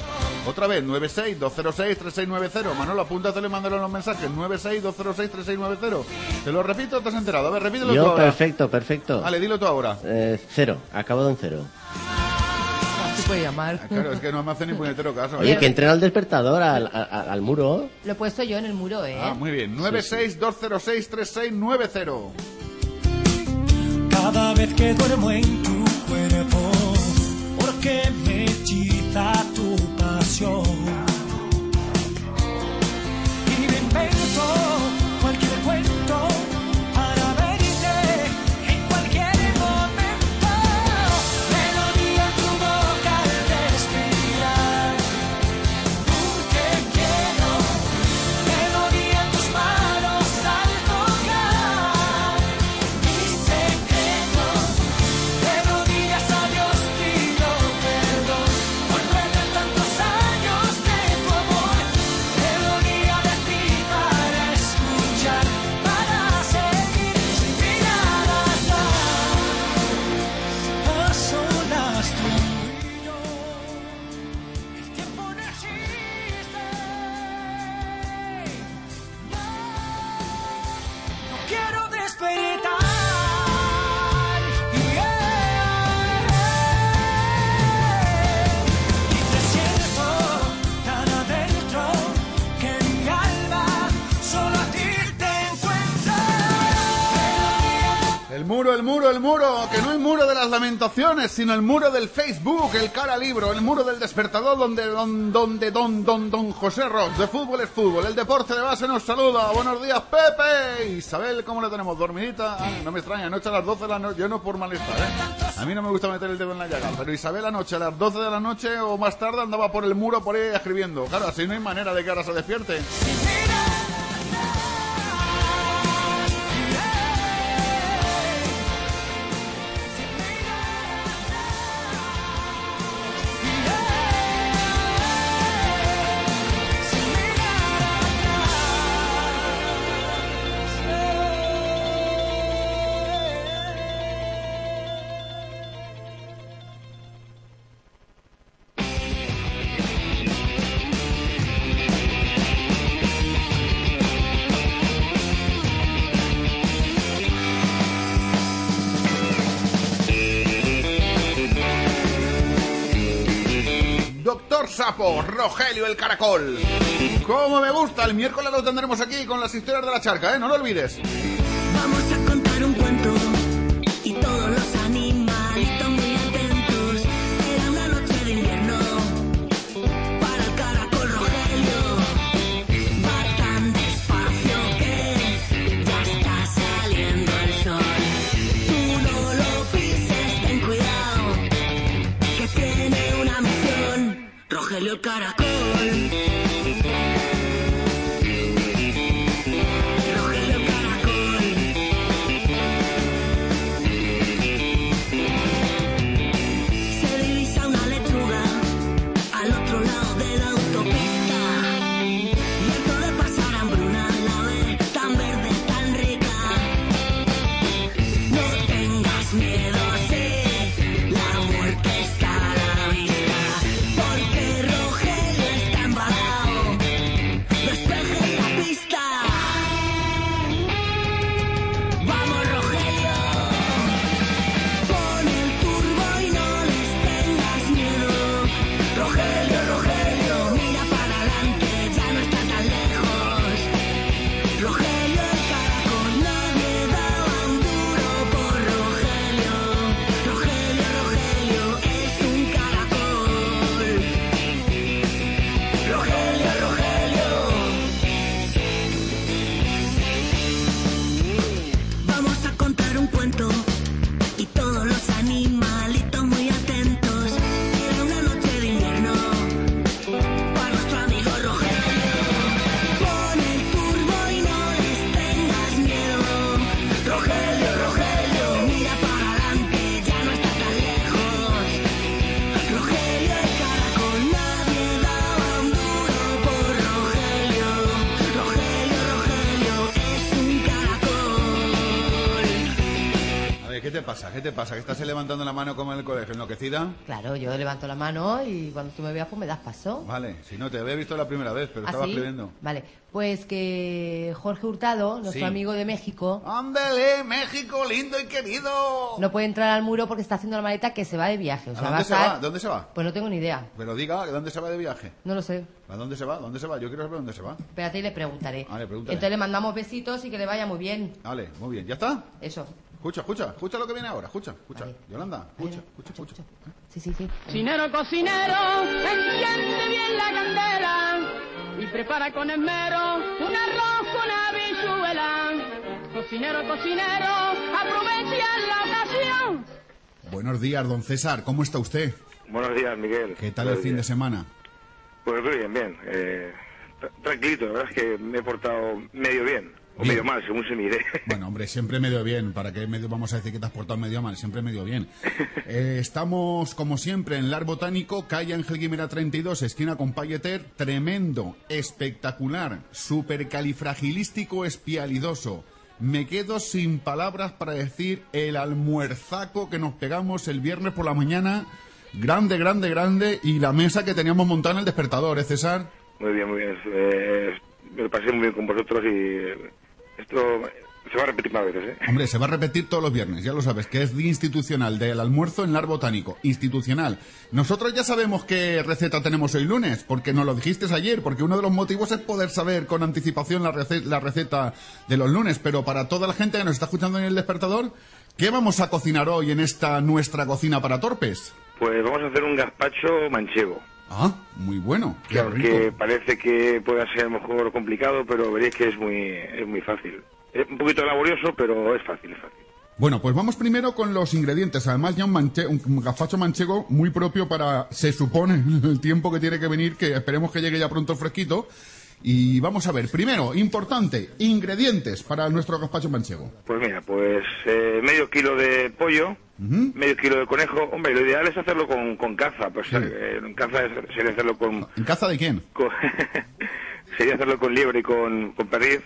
[SPEAKER 3] Otra vez, 962063690. Manolo, apúntatelo y mándalo en los mensajes. 962063690. Te lo repito, te has enterado. A ver, repítelo
[SPEAKER 6] Yo, perfecto, perfecto.
[SPEAKER 3] Vale, dilo tú ahora.
[SPEAKER 6] Eh, cero, acabado en cero.
[SPEAKER 5] Así puede llamar.
[SPEAKER 3] Claro, es que no me hace ni puñetero caso.
[SPEAKER 6] Oye,
[SPEAKER 3] ¿eh?
[SPEAKER 6] que entren al despertador, al, al- al muro.
[SPEAKER 5] Lo he puesto yo en el muro, ¿eh?
[SPEAKER 3] Ah, muy bien. 962063690.
[SPEAKER 15] Cada vez que duermo en tu
[SPEAKER 3] sino el muro del Facebook, el cara libro, el muro del despertador donde don, donde don, don, don José Ross, de fútbol es fútbol, el deporte de base nos saluda, buenos días Pepe, Isabel, ¿cómo la tenemos? ¿Dormidita? No me extraña, anoche a las 12 de la noche, yo no por malestar, ¿eh? A mí no me gusta meter el dedo en la llaga, pero Isabel anoche a las 12 de la noche o más tarde andaba por el muro por ahí escribiendo, claro, así no hay manera de que ahora se despierte. El Caracol. Como me gusta, el miércoles lo tendremos aquí con las historias de la charca, ¿eh? No lo olvides.
[SPEAKER 2] Vamos a contar un cuento y todos los animalitos muy atentos. Era una noche de invierno para el caracol Rogelio. Va tan despacio que ya está saliendo el sol. Tú no lo pises, ten cuidado, que tiene una misión. Rogelio el caracol.
[SPEAKER 3] Estás levantando la mano como en el colegio, enloquecida?
[SPEAKER 5] Claro, yo levanto la mano y cuando tú me veas, pues me das paso.
[SPEAKER 3] Vale, si no, te había visto la primera vez, pero
[SPEAKER 5] ¿Ah,
[SPEAKER 3] estaba
[SPEAKER 5] sí?
[SPEAKER 3] escribiendo.
[SPEAKER 5] Vale, pues que Jorge Hurtado, nuestro
[SPEAKER 3] Sí.
[SPEAKER 5] amigo de México,
[SPEAKER 3] ¡Ándale, México, lindo y querido!
[SPEAKER 5] no puede entrar al muro porque está haciendo la maleta que se va de viaje. O
[SPEAKER 3] ¿A
[SPEAKER 5] sea, va a
[SPEAKER 3] dónde se
[SPEAKER 5] estar...
[SPEAKER 3] va? ¿Dónde se va?
[SPEAKER 5] Pues no tengo ni idea,
[SPEAKER 3] Pero diga, ¿dónde se va de viaje?
[SPEAKER 5] no lo sé.
[SPEAKER 3] ¿A dónde se va? ¿Dónde se va? Yo quiero saber dónde se va.
[SPEAKER 5] Espérate y le preguntaré.
[SPEAKER 3] Vale, pregúntale.
[SPEAKER 5] Entonces le mandamos besitos y que le vaya muy bien.
[SPEAKER 3] Vale, muy bien. ¿Ya está?
[SPEAKER 5] Eso.
[SPEAKER 3] Escucha, escucha, escucha lo que viene ahora. Escucha, escucha. Yolanda, escucha, escucha, escucha.
[SPEAKER 5] Sí, sí, sí.
[SPEAKER 21] Cocinero, cocinero, enciende bien la candela y prepara con esmero un arroz con habichuela. Cocinero, cocinero, aprovecha la ocasión.
[SPEAKER 7] Buenos días, don César. ¿Cómo está usted?
[SPEAKER 22] Buenos días, Miguel.
[SPEAKER 7] ¿Qué tal el
[SPEAKER 22] Buenos
[SPEAKER 7] fin de
[SPEAKER 22] días.
[SPEAKER 7] semana?
[SPEAKER 22] Pues bien, bien. Eh, tra- tranquilito, la verdad es que me he portado medio bien. O
[SPEAKER 7] Bien.
[SPEAKER 22] medio mal, según se mire.
[SPEAKER 7] Bueno, hombre, siempre medio bien. ¿Para qué medio vamos a decir que te has portado medio mal? Siempre medio bien. Eh, estamos, como siempre, en Lar Botánico, calle Ángel Guimera 32, esquina con Payeter. Tremendo, espectacular, supercalifragilístico espialidoso. Me quedo sin palabras para decir el almuerzaco que nos pegamos el viernes por la mañana. Grande, grande, grande. Y la mesa que teníamos montada en el despertador, ¿eh, César?
[SPEAKER 22] Muy bien, muy bien. Eh, me lo pasé muy bien con vosotros y esto se va a repetir más veces, ¿eh?
[SPEAKER 7] Hombre, se va a repetir todos los viernes, ya lo sabes, que es día institucional del almuerzo en Lar Botánico. Institucional. Nosotros ya sabemos qué receta tenemos hoy lunes, porque nos lo dijiste ayer, porque uno de los motivos es poder saber con anticipación la, rece- la receta de los lunes. Pero para toda la gente que nos está escuchando en el despertador,
[SPEAKER 3] ¿Qué vamos a cocinar hoy en esta nuestra cocina para torpes?
[SPEAKER 22] Pues vamos a hacer un gazpacho manchego.
[SPEAKER 3] Ah, muy bueno.
[SPEAKER 22] Que
[SPEAKER 3] Qué rico.
[SPEAKER 22] parece que pueda ser a lo mejor complicado, pero veréis que es muy, es muy fácil. Es un poquito laborioso, pero es fácil, es fácil.
[SPEAKER 3] Bueno, pues vamos primero con los ingredientes. Además, ya un, manche- un gazpacho manchego muy propio para, se supone, el tiempo que tiene que venir, que esperemos que llegue ya pronto fresquito. Y vamos a ver, primero, importante, ingredientes para nuestro gazpacho manchego.
[SPEAKER 22] Pues mira, pues eh, medio kilo de pollo, medio kilo de conejo. Hombre, lo ideal es hacerlo con, con caza, pues
[SPEAKER 3] Sí.
[SPEAKER 22] eh, en caza es- sería hacerlo con,
[SPEAKER 3] ¿En caza de quién?
[SPEAKER 22] con- sería hacerlo con liebre y con, con perdiz.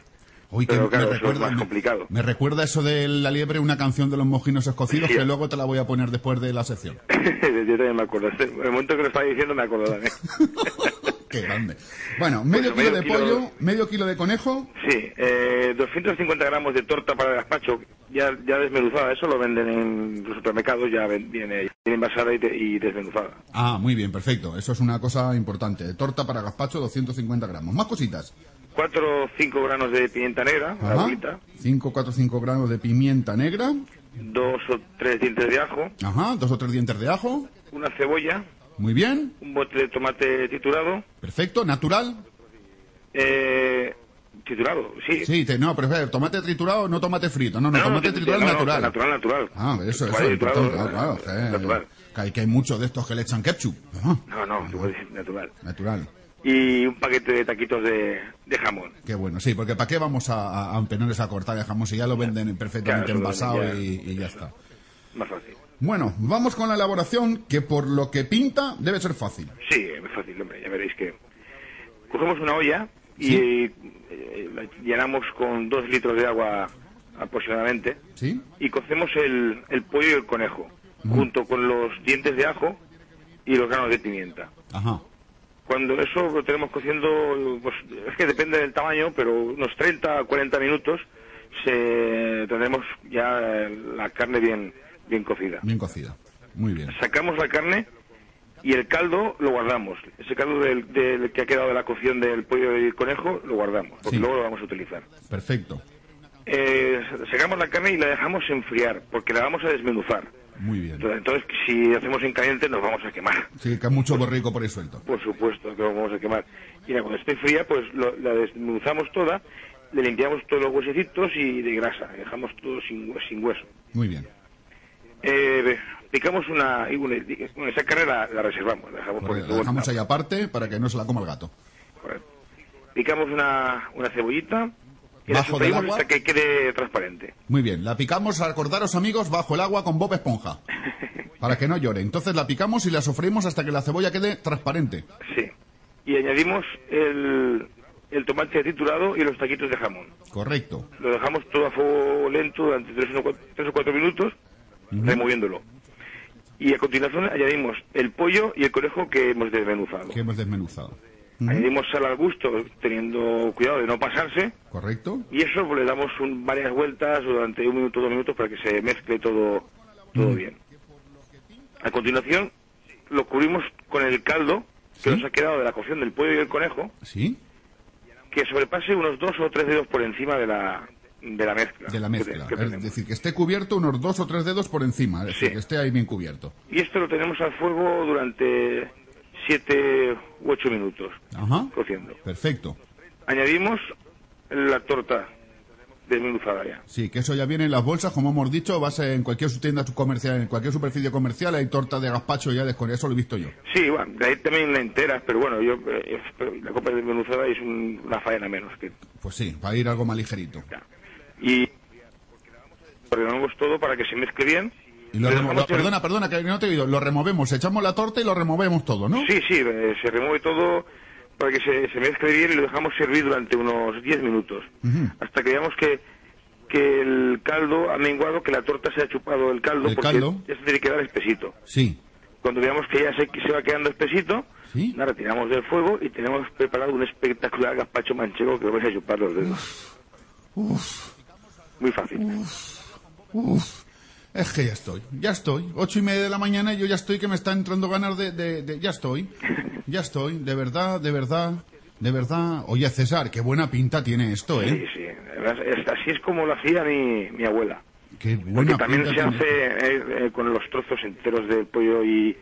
[SPEAKER 3] Uy, que
[SPEAKER 22] pero claro,
[SPEAKER 3] me
[SPEAKER 22] eso es
[SPEAKER 3] recuerda,
[SPEAKER 22] más
[SPEAKER 3] me-
[SPEAKER 22] complicado.
[SPEAKER 3] Me recuerda eso de la liebre, una canción de los mojinos escocidos,
[SPEAKER 22] Sí.
[SPEAKER 3] que luego te la voy a poner después de la sección.
[SPEAKER 22] Yo también me acuerdo. En el momento que lo estaba diciendo me acuerdo también.
[SPEAKER 3] Qué grande. Bueno, medio
[SPEAKER 22] Pues
[SPEAKER 3] kilo
[SPEAKER 22] medio
[SPEAKER 3] de
[SPEAKER 22] kilo-
[SPEAKER 3] pollo, medio kilo de conejo.
[SPEAKER 22] Sí, eh, 250 gramos de torta para el gazpacho, ya, ya desmenuzada. Eso lo venden en los supermercados, ya viene, envasada y, y desmenuzada.
[SPEAKER 3] Ah, muy bien, perfecto. Eso es una cosa importante. Torta para gazpacho, 250 gramos. Más cositas.
[SPEAKER 22] 4 o 5 granos de pimienta negra, la
[SPEAKER 3] Ajá.
[SPEAKER 22] bolita.
[SPEAKER 3] 5, 4, 5 gramos de pimienta negra.
[SPEAKER 22] Dos o tres dientes de ajo.
[SPEAKER 3] Ajá, dos o tres dientes de ajo.
[SPEAKER 22] Una cebolla.
[SPEAKER 3] Muy bien.
[SPEAKER 22] Un bote de tomate triturado.
[SPEAKER 3] Perfecto, natural.
[SPEAKER 22] Eh, triturado, sí.
[SPEAKER 3] Sí, te- no, pero espera, tomate triturado, no tomate frito. No, no, tomate triturado
[SPEAKER 22] no, no,
[SPEAKER 3] natural.
[SPEAKER 22] natural, natural.
[SPEAKER 3] Ah, eso, eso es
[SPEAKER 22] triturado,
[SPEAKER 3] Claro, claro, que-
[SPEAKER 22] natural.
[SPEAKER 3] que, hay, que hay muchos de estos que le echan ketchup. Ajá,
[SPEAKER 22] No, no, tú puedes decir natural.
[SPEAKER 3] natural.
[SPEAKER 22] Y un paquete de taquitos de, de jamón.
[SPEAKER 3] Qué bueno, sí, porque ¿para qué vamos a, a, a empeñarnos a cortar el jamón si ya lo venden perfectamente
[SPEAKER 22] Claro,
[SPEAKER 3] envasado y, y ya está?
[SPEAKER 22] Más fácil.
[SPEAKER 3] Bueno, vamos con la elaboración que por lo que pinta debe ser fácil.
[SPEAKER 22] Sí, es fácil, hombre, ya veréis que... Cogemos una olla y eh, la llenamos con dos litros de agua aproximadamente
[SPEAKER 3] ¿Sí?
[SPEAKER 22] y cocemos el, el pollo y el conejo junto con los dientes de ajo y los granos de pimienta.
[SPEAKER 3] Ajá.
[SPEAKER 22] Cuando eso lo tenemos cociendo, pues es que depende del tamaño, pero unos 30 a 40 minutos se tendremos ya la carne bien, bien cocida.
[SPEAKER 3] Bien cocida. Muy bien.
[SPEAKER 22] Sacamos la carne y el caldo lo guardamos. Ese caldo del, del que ha quedado de la cocción del pollo y el conejo lo guardamos, porque
[SPEAKER 3] Sí.
[SPEAKER 22] luego lo vamos a utilizar.
[SPEAKER 3] Perfecto.
[SPEAKER 22] Eh, sacamos la carne y la dejamos enfriar, porque la vamos a desmenuzar.
[SPEAKER 3] Muy bien.
[SPEAKER 22] Entonces, entonces, si hacemos en caliente nos vamos a quemar.
[SPEAKER 3] Sí, que hay mucho borrico por ahí suelto.
[SPEAKER 22] Por supuesto que lo vamos a quemar. Y cuando esté fría, pues lo- la desmenuzamos toda, le limpiamos todos los huesecitos y de grasa, dejamos todo sin, sin hueso.
[SPEAKER 3] Muy bien.
[SPEAKER 22] Eh, picamos una, una- esa carne la, la reservamos, la dejamos por
[SPEAKER 3] Correcto, la dejamos ahí aparte para que no se la coma el gato.
[SPEAKER 22] Correcto. Picamos una, una cebollita y la
[SPEAKER 3] Bajo del
[SPEAKER 22] sofreímos
[SPEAKER 3] agua.
[SPEAKER 22] hasta que quede transparente.
[SPEAKER 3] Muy bien, la picamos, acordaros amigos, bajo el agua con Bob Esponja. Para que no llore. Entonces la picamos y la sofreímos hasta que la cebolla quede transparente.
[SPEAKER 22] Sí. Y añadimos el, el tomate triturado y los taquitos de jamón.
[SPEAKER 3] Correcto.
[SPEAKER 22] Lo dejamos todo a fuego lento durante tres o cuatro, tres o removiéndolo. Y a continuación añadimos el pollo y el conejo que hemos desmenuzado.
[SPEAKER 3] Que hemos desmenuzado.
[SPEAKER 22] Añadimos sal al gusto, teniendo cuidado de no pasarse.
[SPEAKER 3] Correcto.
[SPEAKER 22] Y eso pues, le damos un- varias vueltas durante un minuto, dos minutos para que se mezcle todo, todo bien. A continuación lo cubrimos con el caldo que nos ha quedado de la cocción del pollo y el conejo,
[SPEAKER 3] ¿Sí?
[SPEAKER 22] que sobrepase unos dos o tres dedos por encima de la, de la mezcla.
[SPEAKER 3] De la mezcla.
[SPEAKER 22] que
[SPEAKER 3] Es decir, que esté cubierto unos dos o tres dedos por encima. Es decir, que esté ahí bien cubierto.
[SPEAKER 22] Y esto lo tenemos al fuego durante siete u ocho minutos
[SPEAKER 3] Ajá.
[SPEAKER 22] cociendo.
[SPEAKER 3] Perfecto.
[SPEAKER 22] Añadimos la torta desmenuzada ya.
[SPEAKER 3] Sí, que eso ya viene en las bolsas, como hemos dicho, vas en cualquier tienda comercial, en cualquier superficie comercial, hay torta de gazpacho ya con eso lo he visto yo.
[SPEAKER 22] Sí, bueno, de ahí también enteras, pero bueno, yo eh, la copa desmenuzada es un- una faena menos. que
[SPEAKER 3] Pues sí, para ir algo más ligerito.
[SPEAKER 22] Y ordenamos todo para que se mezcle bien.
[SPEAKER 3] Y lo remo- perdona, perdona, que no te he oído. Lo removemos, echamos la torta y lo removemos todo, ¿no?
[SPEAKER 22] Sí, sí, eh, se remueve todo para que se, se mezcle bien y lo dejamos servir durante unos 10 minutos.
[SPEAKER 3] Ujú.
[SPEAKER 22] Hasta que veamos que, que el caldo ha menguado, que la torta se ha chupado el caldo,
[SPEAKER 3] El
[SPEAKER 22] porque
[SPEAKER 3] caldo.
[SPEAKER 22] ya se tiene que quedar espesito.
[SPEAKER 3] Sí.
[SPEAKER 22] Cuando veamos que ya se, se va quedando espesito,
[SPEAKER 3] ¿Sí?
[SPEAKER 22] la retiramos del fuego y tenemos preparado un espectacular gazpacho manchego que lo vais a chupar los dedos.
[SPEAKER 3] Uf,
[SPEAKER 22] Muy fácil.
[SPEAKER 3] uf. Es que ya estoy, ya estoy. Ocho y media de la mañana y yo ya estoy que me está entrando ganas de, de- de- Ya estoy, ya estoy. De verdad, de verdad, de verdad. Oye, César, qué buena pinta tiene esto,
[SPEAKER 22] Sí,
[SPEAKER 3] ¿eh?
[SPEAKER 22] sí. Es- así es como lo hacía mi, mi abuela.
[SPEAKER 3] Qué
[SPEAKER 22] Porque
[SPEAKER 3] buena
[SPEAKER 22] también
[SPEAKER 3] pinta
[SPEAKER 22] se
[SPEAKER 3] tiene.
[SPEAKER 22] hace eh, eh, con los trozos enteros del pollo y,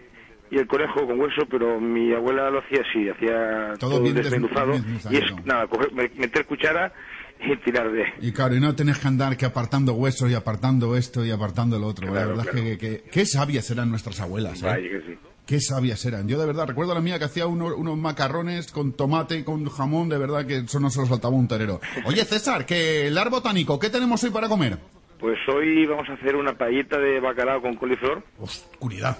[SPEAKER 22] y el conejo con hueso, pero mi abuela lo hacía así, hacía
[SPEAKER 3] Todo
[SPEAKER 22] todo,
[SPEAKER 3] bien
[SPEAKER 22] desmenuzado.
[SPEAKER 3] desmenuzado.
[SPEAKER 22] Y es nada, coger- me- meter cuchara y tirar de...
[SPEAKER 3] Y claro, y no tenés que andar que apartando huesos y apartando esto y apartando lo otro. la verdad
[SPEAKER 22] claro.
[SPEAKER 3] que, que- qué sabias eran nuestras abuelas, ¿eh?
[SPEAKER 22] Vaya que sí.
[SPEAKER 3] Qué sabias eran. Yo de verdad recuerdo a la mía que hacía uno- unos macarrones con tomate y con jamón, de verdad que eso no se lo saltaba un torero. Oye, César, que el ar botánico, ¿qué tenemos hoy para comer?
[SPEAKER 22] Pues hoy vamos a hacer una paellita de bacalao con coliflor
[SPEAKER 3] Oscuridad.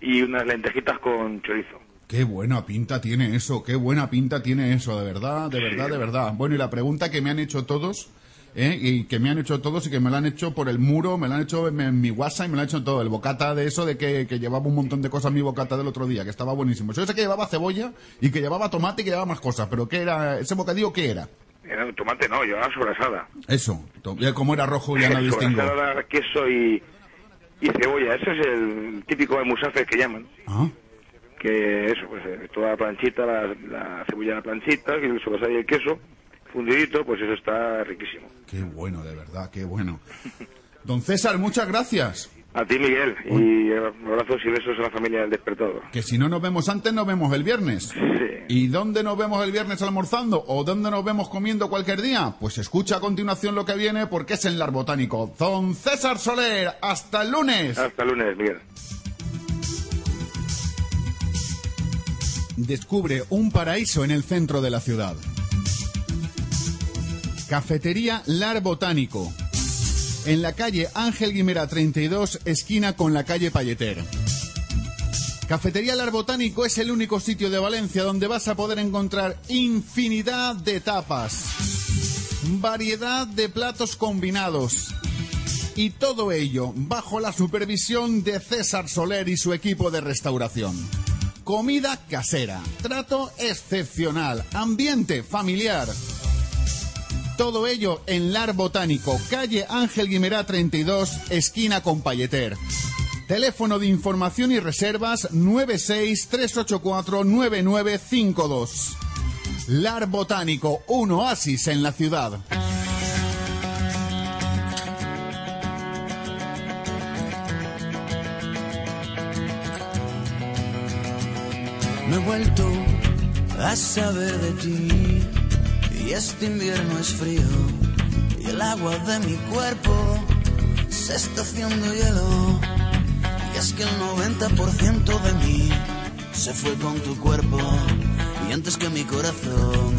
[SPEAKER 22] y unas lentejitas con chorizo.
[SPEAKER 3] Qué buena pinta tiene eso, qué buena pinta tiene eso, de verdad, de verdad, de verdad. Bueno, y la pregunta que me han hecho todos, ¿eh? y que me han hecho todos y que me la han hecho por el muro, me la han hecho en, en mi WhatsApp y me la han hecho en todo. El bocata de eso, de que, que llevaba un montón de cosas mi bocata del otro día, que estaba buenísimo. Yo sé que llevaba cebolla y que llevaba tomate y que llevaba más cosas, pero ¿qué era? ¿Ese bocadillo qué era?
[SPEAKER 22] Era un tomate, no, llevaba sobrasada.
[SPEAKER 3] Eso, como era rojo ya no distingo.
[SPEAKER 22] sobrasada, queso y, y cebolla. Ese es el típico almusafe que llaman.
[SPEAKER 3] Ah.
[SPEAKER 22] Que eso, pues eh, toda la planchita, la, la cebolla en la planchita, y el sobrasada y el queso fundidito, pues eso está riquísimo.
[SPEAKER 3] Qué bueno, de verdad, qué bueno. Don César, muchas gracias.
[SPEAKER 22] A ti, Miguel, y abrazos y besos a la familia del despertador.
[SPEAKER 3] Que si no nos vemos antes, nos vemos el viernes. ¿Y dónde nos vemos el viernes almorzando? ¿O dónde nos vemos comiendo cualquier día? Pues escucha a continuación lo que viene porque es en Lar Botánico. Don César Soler, hasta el lunes.
[SPEAKER 22] Hasta el lunes, Miguel.
[SPEAKER 3] Descubre un paraíso en el centro de la ciudad. Cafetería Lar Botánico. En la calle Ángel Guimera 32, esquina con la calle Palleter. Cafetería Lar Botánico es el único sitio de Valencia donde vas a poder encontrar infinidad de tapas, variedad de platos combinados y todo ello bajo la supervisión de César Soler y su equipo de restauración. Comida casera, trato excepcional, ambiente familiar. Todo ello en Lar Botánico, calle Ángel Guimerá 32, esquina con Palleter. Teléfono de información y reservas 963849952. Lar Botánico, un oasis en la ciudad.
[SPEAKER 4] No he vuelto a saber de ti. Y este invierno es frío. Y el agua de mi cuerpo se está haciendo hielo. Y es que el 90% de mí se fue con tu cuerpo. Y antes que mi corazón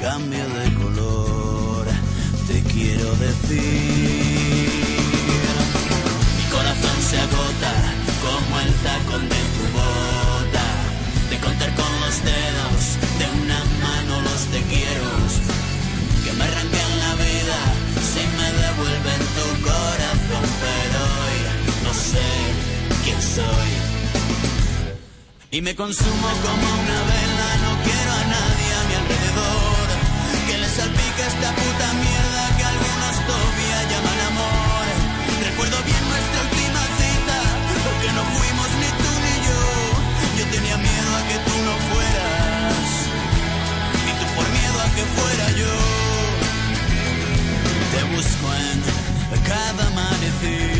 [SPEAKER 4] cambie de color te quiero decir. Mi corazón se agota como el tacón de tu de contar con los dedos de una mano los te quiero. Que me arranquen la vida si me devuelven tu corazón. Pero hoy no sé quién soy. Y me consumo como una vela no quiero a nadie a mi alrededor. Que le salpique esta puta mierda que algunos todavía llaman amor. Recuerdo bien nuestra última cita porque no fuimos ni tú ni yo. Yo tenía miedo que tú no fueras. Y tú por miedo a que fuera yo te busco en cada amanecer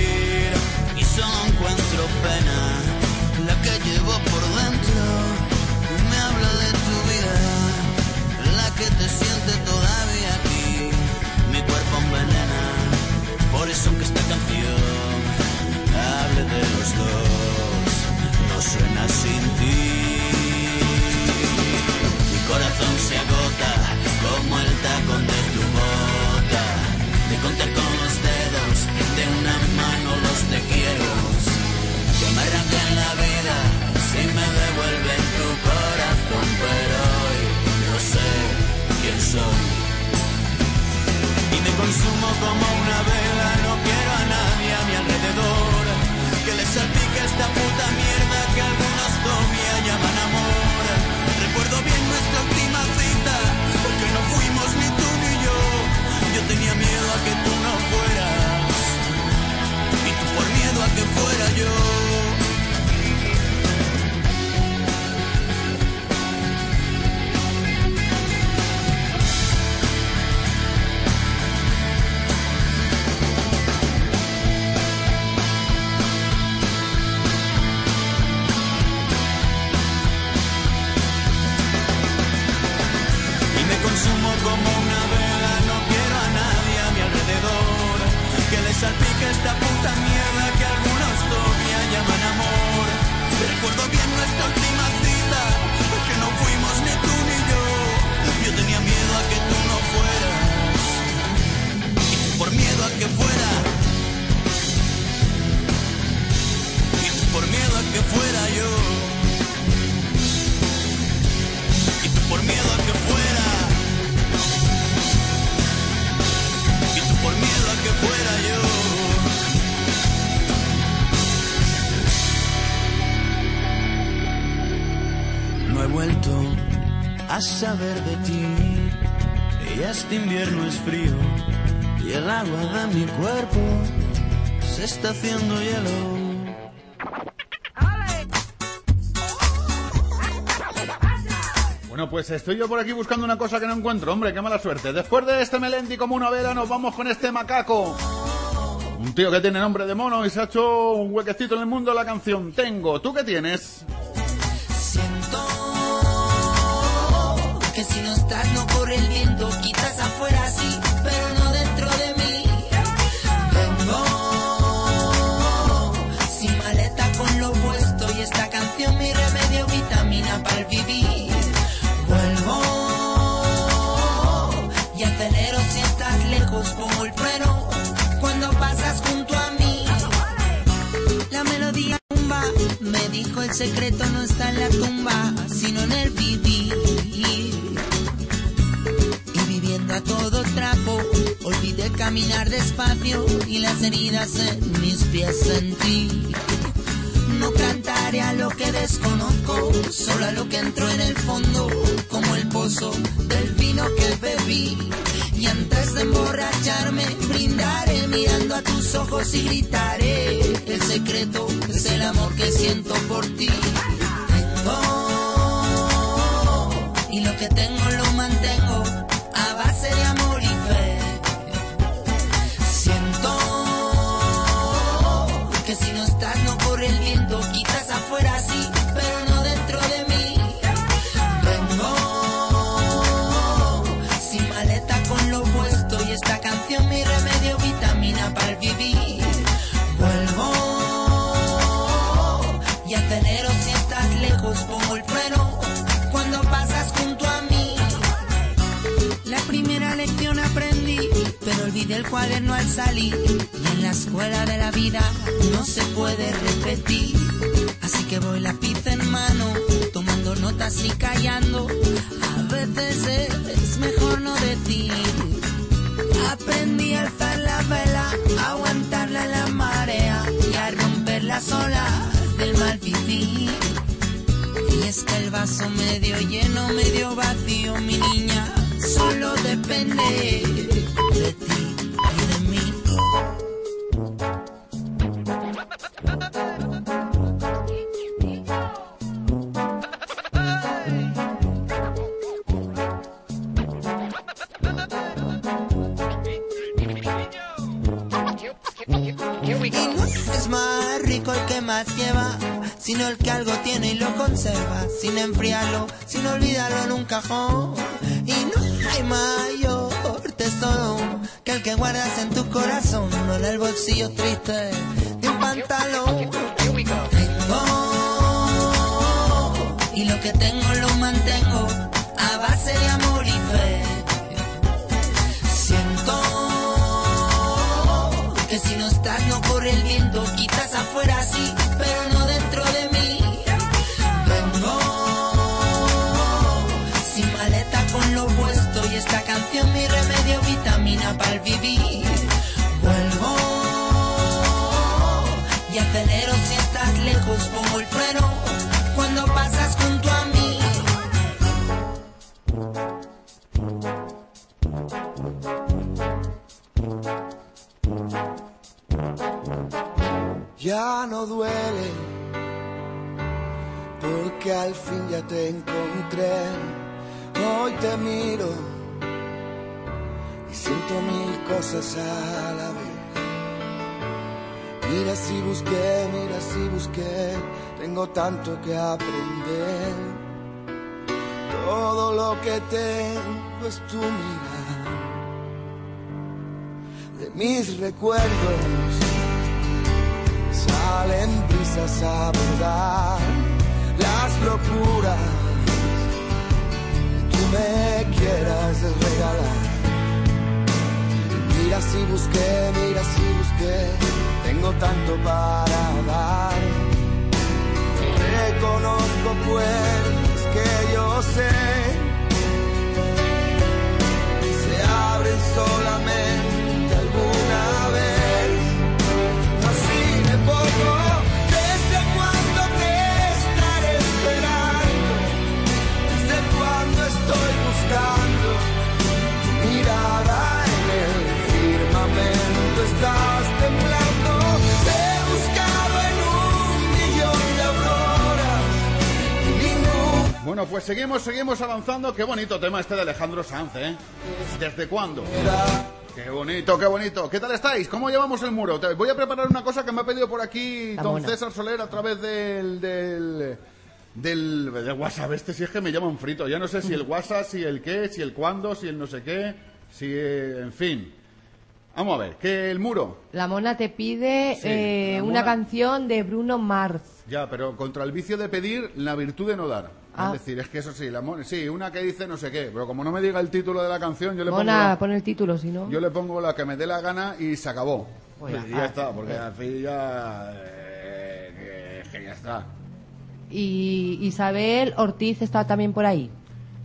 [SPEAKER 4] este invierno es frío y el agua de mi cuerpo se está haciendo hielo.
[SPEAKER 23] Bueno, pues estoy yo por aquí buscando una cosa que no encuentro, hombre, qué mala suerte. Después de este Melendi como una vela, nos vamos con este macaco. Un tío que tiene nombre de mono y se ha hecho un huequecito en el mundo la canción. Tengo, ¿tú qué tienes?
[SPEAKER 24] El cuaderno al salir. Y en la escuela de la vida no se puede repetir. Así que voy lápiz en mano, tomando notas y callando. A veces es mejor no decir. Aprendí a alzar la vela, a aguantarla en la marea y a romper las olas del mal vivir. Y es que el vaso medio lleno, medio vacío, mi niña, solo depende de ti el que algo tiene y lo conserva, sin enfriarlo, sin olvidarlo en un cajón. Y no hay mayor tesoro que el que guardas en tu corazón, no en el bolsillo triste
[SPEAKER 25] tanto que aprender. Todo lo que tengo es tu mirar. De mis recuerdos salen brisas a bordar las locuras que tú me quieras regalar. Mira si busqué, mira si busqué, tengo tanto para dar conozco puertas que yo sé se abren solamente alguna vez. Así me pongo. ¿Desde cuándo te estaré esperando? ¿Desde cuándo estoy buscando? Mirada en el firmamento.
[SPEAKER 3] Bueno, pues seguimos, seguimos avanzando. Qué bonito tema este de Alejandro Sanz, ¿eh? ¿Desde cuándo? Qué bonito, qué bonito. ¿Qué tal estáis? ¿Cómo llevamos el muro? Te- voy a preparar una cosa que me ha pedido por aquí don
[SPEAKER 5] mona.
[SPEAKER 3] César Soler a través del, del, del, del WhatsApp. Este si es que me llaman frito. Ya no sé si el WhatsApp, si el qué, si el cuándo, si el no sé qué, si... eh, en fin. Vamos a ver, que el muro...
[SPEAKER 5] La mona te pide
[SPEAKER 3] Sí,
[SPEAKER 5] eh,
[SPEAKER 3] la
[SPEAKER 5] una
[SPEAKER 3] mona-
[SPEAKER 5] canción de Bruno Mars.
[SPEAKER 3] Ya, pero contra el vicio de pedir, la virtud de no dar.
[SPEAKER 5] Ah.
[SPEAKER 3] Es decir, es que eso sí, la mon- sí, una que dice no sé qué, pero como no me diga el título de la canción, yo le pongo
[SPEAKER 5] Mona,
[SPEAKER 3] la,
[SPEAKER 5] pon el título, si no.
[SPEAKER 3] yo le pongo la que me dé la gana y se acabó.
[SPEAKER 5] Pues
[SPEAKER 3] y
[SPEAKER 5] ya está.
[SPEAKER 3] está, porque al fin ya eh, que, que ya está.
[SPEAKER 5] Y Isabel Ortiz está también por ahí.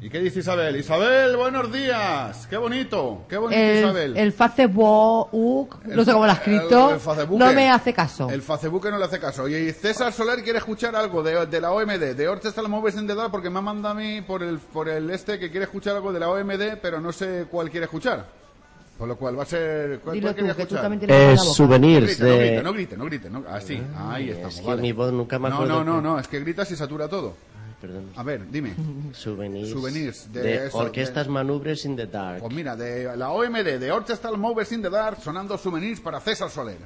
[SPEAKER 3] ¿Y qué dice Isabel? Isabel, buenos días. Qué bonito, qué bonito
[SPEAKER 5] El,
[SPEAKER 3] Isabel.
[SPEAKER 5] el Facebook, no sé cómo lo ha escrito,
[SPEAKER 3] el- el Facebook.
[SPEAKER 5] no me hace caso.
[SPEAKER 3] El Facebook no le hace caso. Y César Soler quiere escuchar algo de, de la OMD, de Orchestra Movers in the Dark, porque me ha mandado a mí por el, por el este que quiere escuchar algo de la OMD, pero no sé cuál quiere escuchar. Por lo cual va a ser... ¿Cuál,
[SPEAKER 5] Dilo
[SPEAKER 3] cuál
[SPEAKER 5] tú, que tú también Eh,
[SPEAKER 6] souvenirs
[SPEAKER 3] no grite,
[SPEAKER 6] de-
[SPEAKER 3] No grite, no grite, no grite. No, así, ahí estamos.
[SPEAKER 6] es que
[SPEAKER 3] vale.
[SPEAKER 6] mi voz nunca me
[SPEAKER 3] No, no, no,
[SPEAKER 6] que-
[SPEAKER 3] no, es que gritas y satura todo.
[SPEAKER 6] Perdón.
[SPEAKER 3] A ver, dime.
[SPEAKER 6] Souvenirs.
[SPEAKER 3] Souvenirs de
[SPEAKER 6] de,
[SPEAKER 3] eso,
[SPEAKER 6] Orquestas
[SPEAKER 3] de-
[SPEAKER 6] Manubres in the Dark.
[SPEAKER 3] Pues mira, de la OMD, de Orchestra Movers in the Dark, sonando souvenirs para César Soler.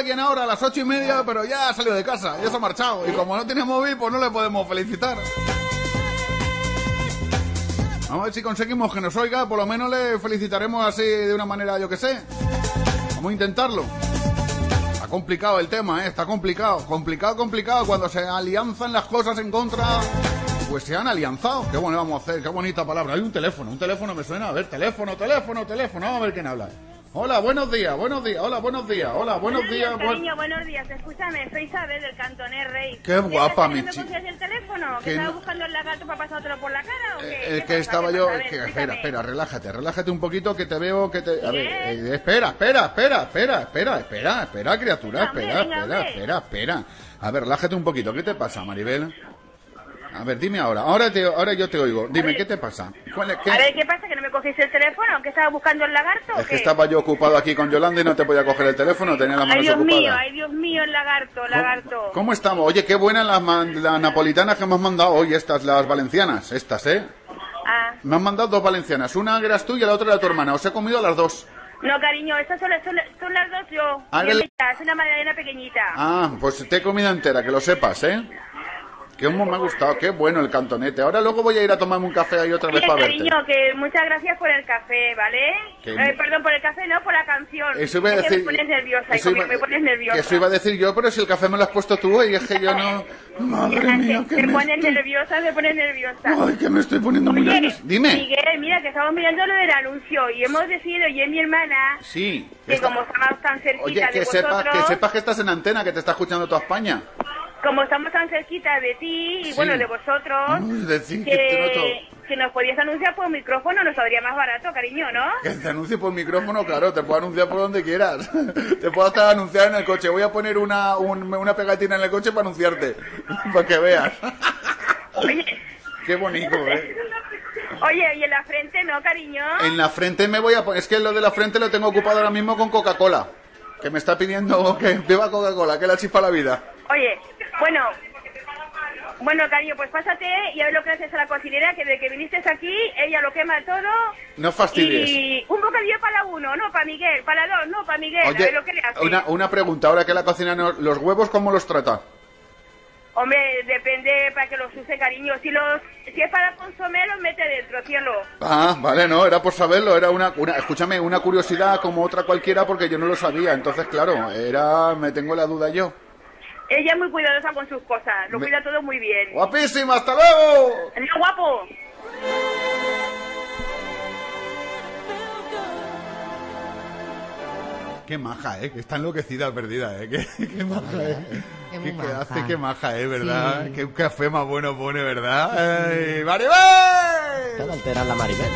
[SPEAKER 3] Alguien ahora a las ocho y media, pero ya ha salido de casa, ya se ha marchado. Y como no tiene móvil, pues no le podemos felicitar. Vamos a ver si conseguimos que nos oiga, por lo menos le felicitaremos así de una manera, yo que sé. Vamos a intentarlo. Está complicado el tema, ¿eh? Está complicado. Complicado, complicado. Cuando se alianzan las cosas en contra, pues se han alianzado. ¿Qué bueno vamos a hacer? Qué bonita palabra. Hay un teléfono, un teléfono me suena. A ver, teléfono, teléfono, teléfono. Vamos a ver quién habla. Hola, buenos días, buenos días. Hola, buenos días. Hola, buenos días. buen-
[SPEAKER 26] Cariño, buenos días. Escúchame, soy Isabel del Cantoner Rey.
[SPEAKER 3] Qué guapa,
[SPEAKER 26] ¿No
[SPEAKER 3] mi
[SPEAKER 26] me
[SPEAKER 3] chi-
[SPEAKER 26] cogías el teléfono?
[SPEAKER 3] Que
[SPEAKER 26] ¿Que estabas
[SPEAKER 3] no-
[SPEAKER 26] buscando el lagarto para pasártelo por la cara o qué?
[SPEAKER 3] Eh,
[SPEAKER 26] ¿Qué
[SPEAKER 3] Es que estaba
[SPEAKER 26] ¿Qué
[SPEAKER 3] yo.
[SPEAKER 26] ver,
[SPEAKER 3] que- espera, espera, relájate, relájate un poquito que te veo que te. A ver, eh, espera, espera, espera, espera, espera, espera, espera, criatura, espera,
[SPEAKER 26] venga,
[SPEAKER 3] espera, espera, espera. A ver, relájate un poquito. ¿Qué te pasa, Maribel? A ver, dime ahora. Ahora, te, ahora yo te oigo. Dime, ¿qué te pasa? ¿Cuál es- qué-
[SPEAKER 26] A ver, ¿qué pasa? ¿Que no me cogéis el teléfono? ¿Que estabas buscando el lagarto o
[SPEAKER 3] Es que estaba yo ocupado aquí con Yolanda y no te podía coger el teléfono, tenía las
[SPEAKER 26] Ay,
[SPEAKER 3] manos
[SPEAKER 26] Dios mío, ay, Dios mío, el lagarto, lagarto.
[SPEAKER 3] ¿Cómo estamos? Oye, qué buenas las, las napolitanas que me has mandado hoy, estas, las valencianas, estas, ¿eh?
[SPEAKER 26] Ah,
[SPEAKER 3] Me han mandado dos valencianas, una eras tú y la otra era tu hermana. Os he comido las dos.
[SPEAKER 26] no, cariño, estas son, las- son, las- son las dos yo.
[SPEAKER 3] Ah,
[SPEAKER 26] Es una magdalena pequeñita.
[SPEAKER 3] Ah, pues te he comido entera, que lo sepas, ¿eh? Que me ha gustado, qué bueno el cantonete. Ahora luego voy a ir a tomarme un café ahí otra vez para verte.
[SPEAKER 26] cariño, que muchas gracias por el café, ¿vale?
[SPEAKER 3] Que-
[SPEAKER 26] Eh, perdón, por el café, no, por la canción.
[SPEAKER 3] Eso iba a decir-
[SPEAKER 26] me pones nerviosa,
[SPEAKER 3] eso iba-
[SPEAKER 26] me, me pones nerviosa.
[SPEAKER 3] Que eso iba a decir yo, pero si el café me lo has puesto tú y es que yo no... Madre mía, que
[SPEAKER 26] Me
[SPEAKER 3] me...
[SPEAKER 26] pones nerviosa, me pones nerviosa.
[SPEAKER 3] Ay, que me estoy poniendo muy
[SPEAKER 26] Oye,
[SPEAKER 3] nervioso. Dime.
[SPEAKER 26] Miguel, mira, que estamos mirando lo del anuncio y hemos decidido, y es mi hermana,
[SPEAKER 3] Sí.
[SPEAKER 26] que como estamos tan cerquita
[SPEAKER 3] Oye,
[SPEAKER 26] de
[SPEAKER 3] que sepas,
[SPEAKER 26] vosotros,
[SPEAKER 3] que sepas que estás en antena, que te está escuchando toda España.
[SPEAKER 26] Como estamos tan cerquita de ti y
[SPEAKER 3] Sí.
[SPEAKER 26] bueno, de vosotros,
[SPEAKER 3] Uy, decir que
[SPEAKER 26] que, que nos podías anunciar por micrófono nos saldría más barato, cariño, ¿no?
[SPEAKER 3] Que te anuncie por micrófono, claro, te puedo anunciar por donde quieras. Te puedo hasta anunciar en el coche. Voy a poner una, un- una pegatina en el coche para anunciarte. Para que veas. Qué bonito, ¿eh?
[SPEAKER 26] Oye, y en la frente, ¿no, cariño?
[SPEAKER 3] En la frente me voy a poner... Es que lo de la frente lo tengo ocupado ahora mismo con Coca-Cola. Que me está pidiendo que beba Coca-Cola, que la chispa la vida.
[SPEAKER 26] Oye, bueno, bueno, cariño, pues pásate y a ver lo que haces a la cocinera, que de que viniste aquí, ella lo quema todo.
[SPEAKER 3] No fastidies.
[SPEAKER 26] Y un bocadillo para uno, no para Miguel, para dos, no para Miguel, a
[SPEAKER 3] Oye,
[SPEAKER 26] ver lo que le
[SPEAKER 3] una, una pregunta, ahora que la cocina... no- ¿Los huevos cómo los trata?
[SPEAKER 26] Hombre, depende para que los use, cariño. Si los si es para consomé, los mete dentro, cielo.
[SPEAKER 3] Ah, vale, no, era por saberlo, era una, una, escúchame, una curiosidad como otra cualquiera porque yo no lo sabía, entonces claro, era, me tengo la duda yo.
[SPEAKER 26] Ella es muy cuidadosa con sus cosas, lo
[SPEAKER 3] Me-
[SPEAKER 26] cuida todo muy bien.
[SPEAKER 3] Guapísima, hasta luego.
[SPEAKER 26] Adiós, guapo.
[SPEAKER 3] Qué maja, eh, que está enloquecida, perdida, eh, qué, qué maja, eh.
[SPEAKER 5] Qué
[SPEAKER 3] Qué,
[SPEAKER 5] maja.
[SPEAKER 3] hace, qué maja, eh, ¿verdad?
[SPEAKER 5] Sí.
[SPEAKER 3] Qué café más bueno pone, ¿verdad? ¡Ay, Maribel!
[SPEAKER 9] Te va a alterar la Maribel.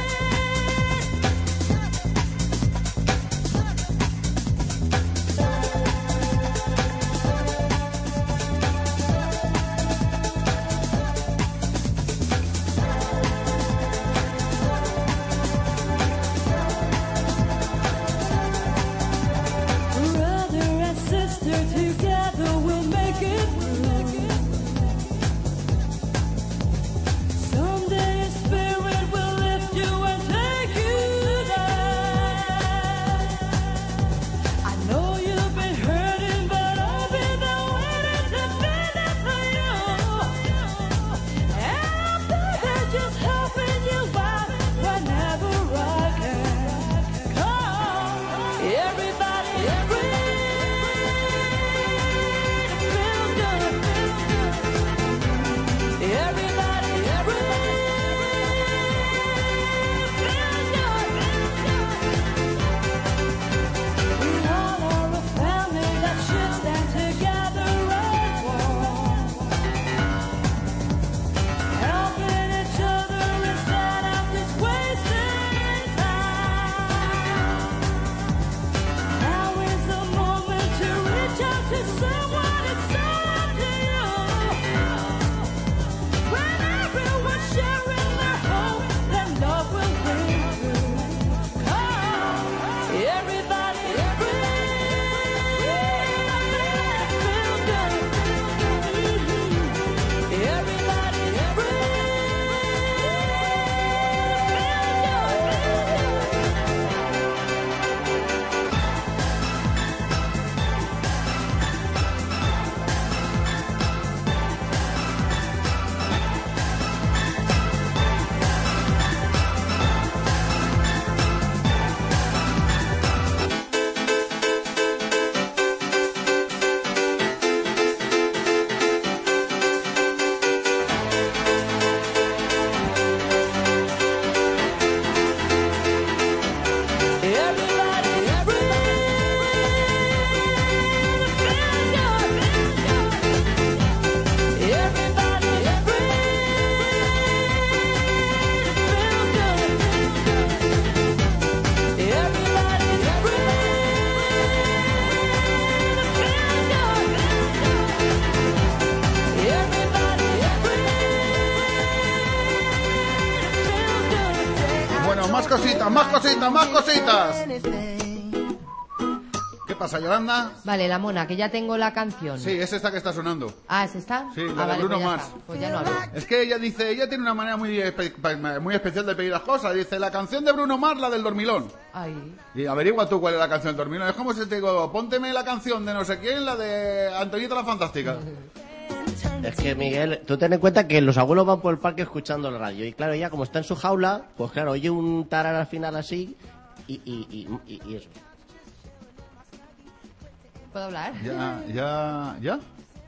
[SPEAKER 3] Yolanda?
[SPEAKER 5] Vale, la mona, que ya tengo la canción.
[SPEAKER 3] Sí, es esta que está sonando.
[SPEAKER 5] Ah, ¿es esta?
[SPEAKER 3] Sí, la
[SPEAKER 5] ah,
[SPEAKER 3] de
[SPEAKER 5] vale,
[SPEAKER 3] Bruno
[SPEAKER 5] pues
[SPEAKER 3] Mars.
[SPEAKER 5] está. Pues ya no hablo.
[SPEAKER 3] Es que ella dice, ella tiene una manera muy, espe- muy especial de pedir las cosas. Dice, la canción de Bruno Mars, la del dormilón.
[SPEAKER 5] Ay.
[SPEAKER 3] Y averigua tú cuál es la canción del dormilón. Es como si te digo, pónteme la canción de no sé quién, la de Antonieta la Fantástica.
[SPEAKER 6] Es que, Miguel, tú ten en cuenta que los abuelos van por el parque escuchando el radio. Y claro, ella como está en su jaula, pues claro, oye un tarar al final así y, y, y, y- y eso.
[SPEAKER 5] ¿Puedo hablar?
[SPEAKER 3] Ya, ya, ya.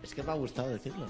[SPEAKER 6] Es que me ha gustado decirlo.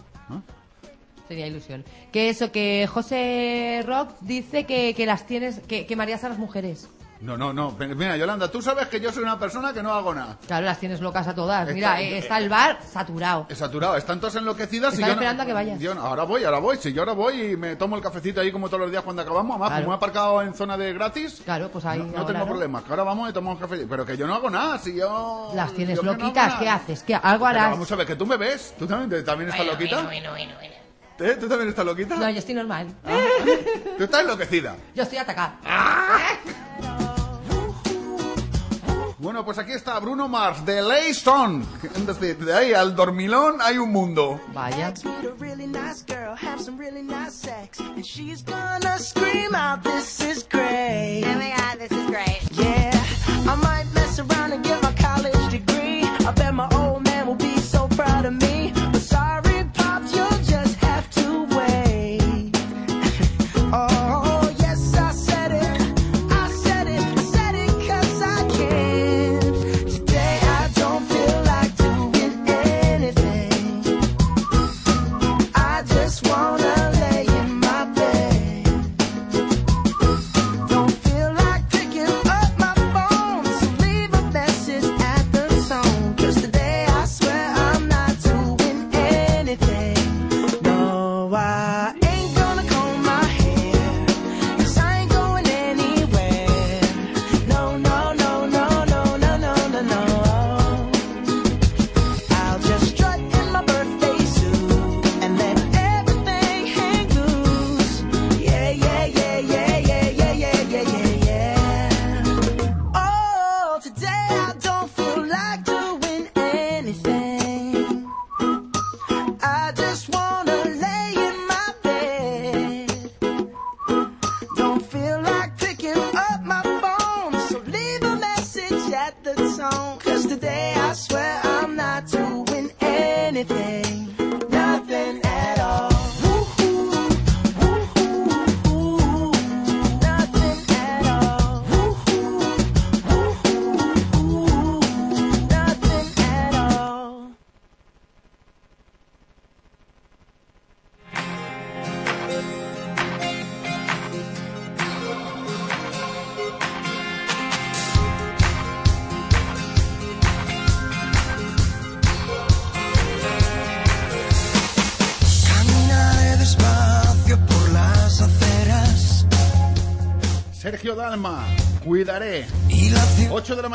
[SPEAKER 5] Tenía ilusión. Que eso, que José Rock dice que, que las tienes, que, que mareas a las mujeres.
[SPEAKER 3] No, no, no. Pero Mira, Yolanda, tú sabes que yo soy una persona que no hago nada.
[SPEAKER 5] Claro, las tienes locas a todas.
[SPEAKER 3] Está-
[SPEAKER 5] Mira, eh, está el bar saturado.
[SPEAKER 3] Es saturado, están todas enloquecidas. y
[SPEAKER 5] Están
[SPEAKER 3] yo no-
[SPEAKER 5] esperando a que vayas.
[SPEAKER 3] yo no- ahora voy, ahora voy. Si yo ahora voy y me tomo el cafecito ahí como todos los días cuando acabamos. Además,
[SPEAKER 5] Claro.
[SPEAKER 3] como he aparcado en zona de gratis.
[SPEAKER 5] Claro, pues ahí
[SPEAKER 3] No, no
[SPEAKER 5] ahora,
[SPEAKER 3] tengo
[SPEAKER 5] ¿no?
[SPEAKER 3] problemas. Que ahora vamos y tomamos un café. Pero que yo no hago nada. Si yo.
[SPEAKER 5] Las tienes
[SPEAKER 3] yo no
[SPEAKER 5] loquitas. ¿qué haces? ¿Qué, algo
[SPEAKER 3] Pero
[SPEAKER 5] harás?
[SPEAKER 3] vamos a ver, que tú me ves. ¿Tú también, también estás
[SPEAKER 5] Bueno,
[SPEAKER 3] loquita?
[SPEAKER 5] bueno, bueno, bueno,
[SPEAKER 3] ¿Eh? ¿Tú también estás loquita?
[SPEAKER 5] No, yo estoy normal.
[SPEAKER 3] Tú estás enloquecida.
[SPEAKER 5] Yo estoy atacada.
[SPEAKER 3] Bueno, pues aquí está Bruno Mars de Laystone. De ahí al dormilón hay un mundo.
[SPEAKER 5] Vaya.
[SPEAKER 2] Oh my God, this is great.
[SPEAKER 25] Yeah, I might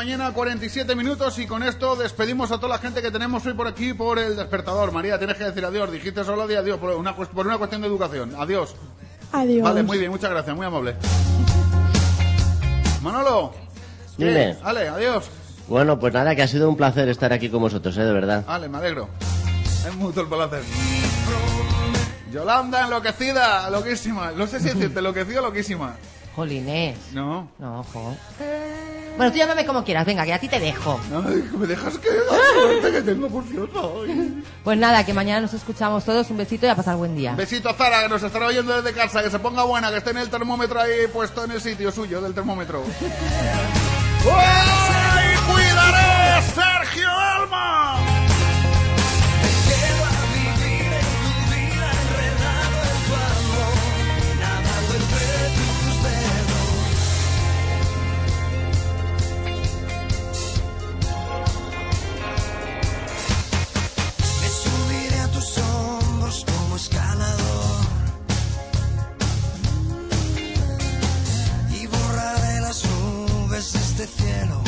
[SPEAKER 3] mañana, 47 minutos y con esto despedimos a toda la gente que tenemos hoy por aquí por el despertador. María, tienes que decir adiós. Dijiste solo de adiós por una, por una cuestión de educación. Adiós.
[SPEAKER 27] Adiós.
[SPEAKER 3] Vale, muy bien, muchas gracias, muy amable. Manolo.
[SPEAKER 6] Dime.
[SPEAKER 3] Ale, adiós.
[SPEAKER 6] Bueno, pues nada, que ha sido un placer estar aquí con vosotros, ¿eh? De verdad.
[SPEAKER 3] Ale, me alegro. Es mucho el placer. Yolanda, enloquecida, loquísima. No sé si decirte enloquecida o loquísima.
[SPEAKER 5] Jolines.
[SPEAKER 3] No.
[SPEAKER 5] No, ojo. Bueno, tú llámame como quieras, venga, que a ti te dejo.
[SPEAKER 3] Ay, que me dejas que que tengo, por cierto.
[SPEAKER 5] Pues nada, que mañana nos escuchamos todos. Un besito y a pasar buen día.
[SPEAKER 3] Besito a Zara, que nos estará oyendo desde casa, que se ponga buena, que esté en el termómetro ahí puesto en el sitio suyo del termómetro. ¡Ay, cuidaré, Sergio Alma!
[SPEAKER 4] Cielo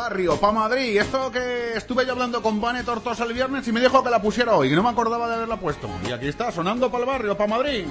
[SPEAKER 3] barrio, pa' Madrid. Esto que estuve yo hablando con Vane Tortosa el viernes y me dijo que la pusiera hoy, que no me acordaba de haberla puesto. Y aquí está, sonando para el barrio, pa' Madrid.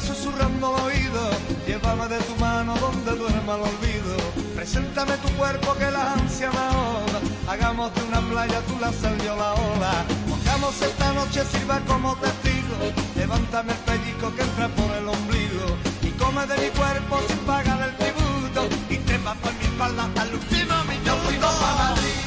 [SPEAKER 15] Susurrando al oído. Llévame de tu mano donde duerma el olvido. Preséntame tu cuerpo que la ansia me ahoga. Hagamos de una playa tú la sal yo la ola. Pongamos esta noche sirva como testigo. Levántame el pellico que entra por el ombligo. Y come de mi cuerpo sin pagar el tributo. Y trepa por mi espalda hasta el último minuto. Pa' Madrid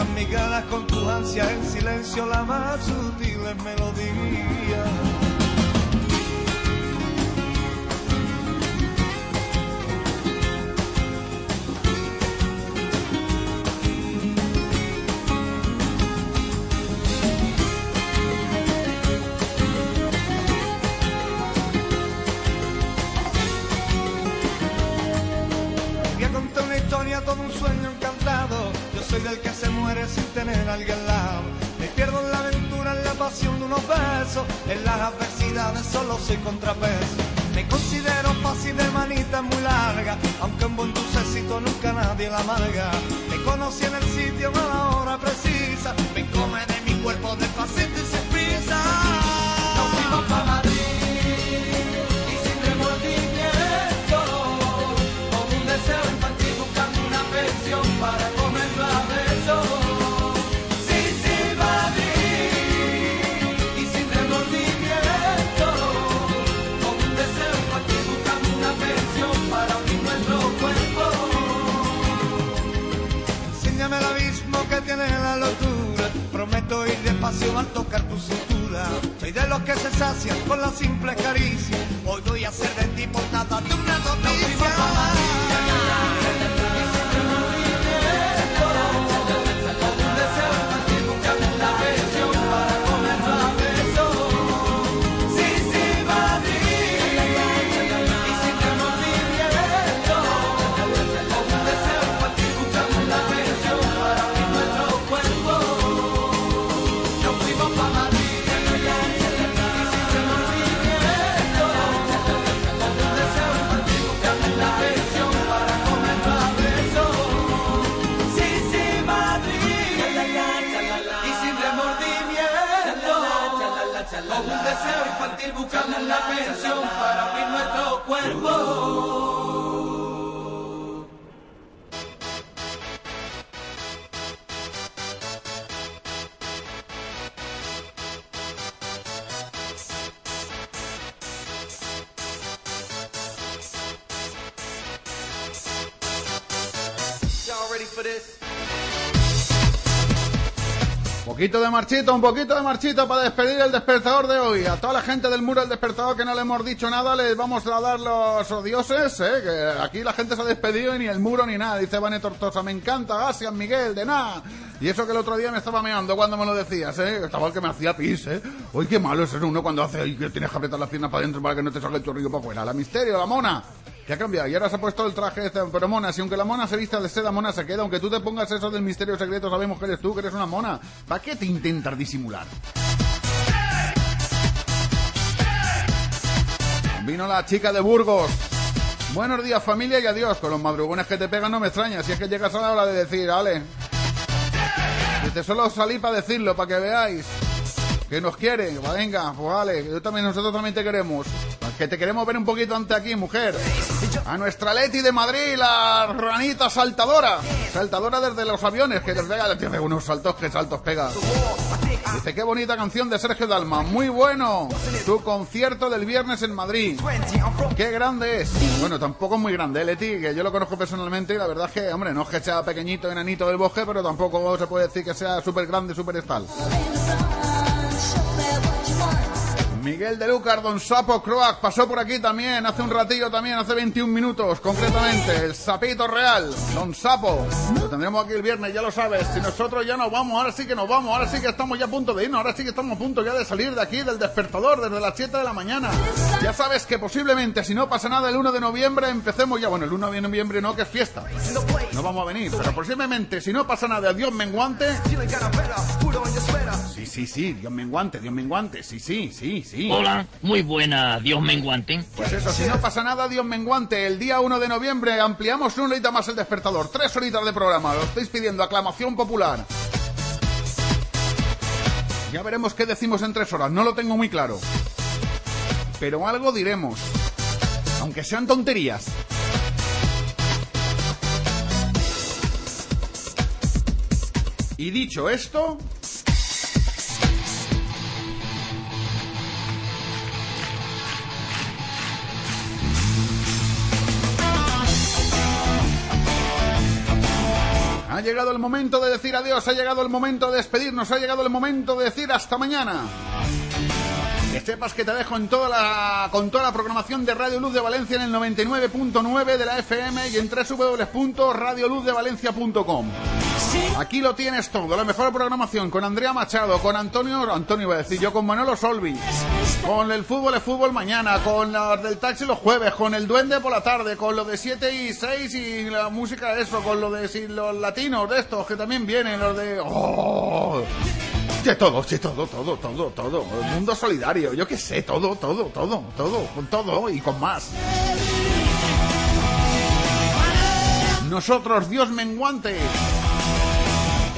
[SPEAKER 15] Eran con tu ansia en silencio la más sutil melodía. Voy una historia, todo un sueño soy del que se muere sin tener a alguien al lado. Me pierdo en la aventura, en la pasión de unos besos. En las adversidades solo soy contrapeso. Me considero fácil de manita muy larga, aunque un buen dulcecito nunca nadie la amarga. Me conocí en el sitio a la hora precisa. Me come de mi cuerpo y Despacio al tocar tu cintura. Soy de los que se sacian con la simple caricia. Hoy voy a hacer de ti portada de una noticia. Buscamos la pensión para unir nuestro cuerpo.
[SPEAKER 3] Poquito de marchito, un poquito de marchito para despedir el despertador de hoy. A toda la gente del muro del despertador que no le hemos dicho nada, les vamos a dar los odioses, ¿eh? que aquí la gente se ha despedido y ni el muro ni nada. Dice Vane Tortosa, me encanta, gracias Miguel, de nada. Y eso que el otro día me estaba meando cuando me lo decías, ¿eh? Estaba el que me hacía pis, ¿eh? Uy, qué malo es eso uno cuando hace que tienes que apretar las piernas para adentro para que no te salga el chorrillo para afuera. La misterio, la mona. Que ha cambiado y ahora se ha puesto el traje este, pero mona, si aunque la mona se vista de seda, mona se queda, aunque tú te pongas eso del misterio secreto, sabemos que eres tú, que eres una mona. ¿Para qué te intentas disimular? Vino la chica de Burgos. Buenos días familia y adiós. Con los madrugones que te pegan no me extraña. Si es que llegas a la hora de decir, Ale. Dice, solo salí para decirlo, para que veáis. Que nos quieren. Va, Venga, pues vale. Yo también, nosotros también te queremos. Que te queremos ver un poquito ante aquí, mujer. A nuestra Leti de Madrid, la ranita saltadora. Saltadora desde los aviones, que les pega, tiene unos saltos, que saltos pega. Dice, qué bonita canción de Sergio Dalma. Muy bueno. Tu concierto del viernes en Madrid. Qué grande es. Bueno, tampoco es muy grande, ¿eh, Leti, que yo lo conozco personalmente y la verdad es que, hombre, no es que sea pequeñito, enanito del bosque, pero tampoco se puede decir que sea súper grande, súper estal. Miguel de Lucar, Don Sapo Croac, pasó por aquí también, hace un ratillo también, hace 21 minutos, concretamente, el Sapito Real, Don Sapo. Lo tendremos aquí el viernes, ya lo sabes. Si nosotros ya nos vamos, ahora sí que nos vamos, ahora sí que estamos ya a punto de irnos, ahora sí que estamos a punto ya de salir de aquí, del despertador, desde las 7 de la mañana. Ya sabes que posiblemente, si no pasa nada, el 1 de noviembre empecemos ya, bueno, el 1 de noviembre no, que es fiesta. No vamos a venir, pero posiblemente, si no pasa nada, Dios menguante. Sí, sí, sí, Dios menguante, Dios menguante, sí, sí, sí, sí.
[SPEAKER 27] Hola, muy buena, Dios menguante.
[SPEAKER 3] Pues eso, si no pasa nada, Dios menguante, el día 1 de noviembre ampliamos una horita más el despertador. Tres horitas de programa, lo estáis pidiendo, aclamación popular. Ya veremos qué decimos en tres horas, no lo tengo muy claro. Pero algo diremos. Aunque sean tonterías. Y dicho esto, Ha llegado el momento de decir adiós, ha llegado el momento de despedirnos, ha llegado el momento de decir hasta mañana. Que sepas que te dejo en toda la, con toda la programación de Radio Luz de Valencia en el 99.9 de la FM y en www.radioluzdevalencia.com. Aquí lo tienes todo, la mejor programación con Andrea Machado, con Antonio, Antonio iba a decir yo, con Manolo Solvi, con el fútbol es fútbol mañana, con los del taxi los jueves, con el duende por la tarde, con lo de 7 y 6 y la música eso, con lo de los latinos de estos que también vienen, los de... ¡Oh! De todo, de todo, todo, todo, todo. El mundo solidario, yo qué sé, todo, todo, todo, todo, con todo y con más. Nosotros, Dios menguante,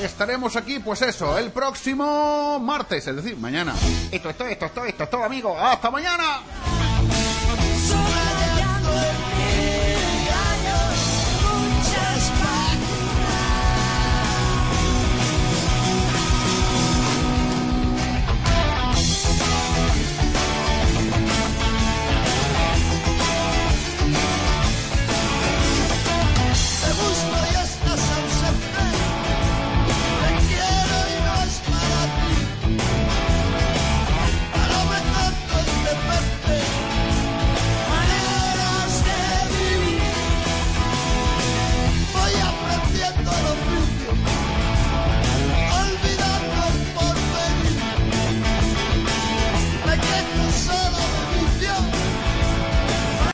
[SPEAKER 3] Estaremos aquí, pues eso, el próximo martes, es decir, mañana. Esto es todo, esto es esto es todo, amigo. ¡Hasta mañana!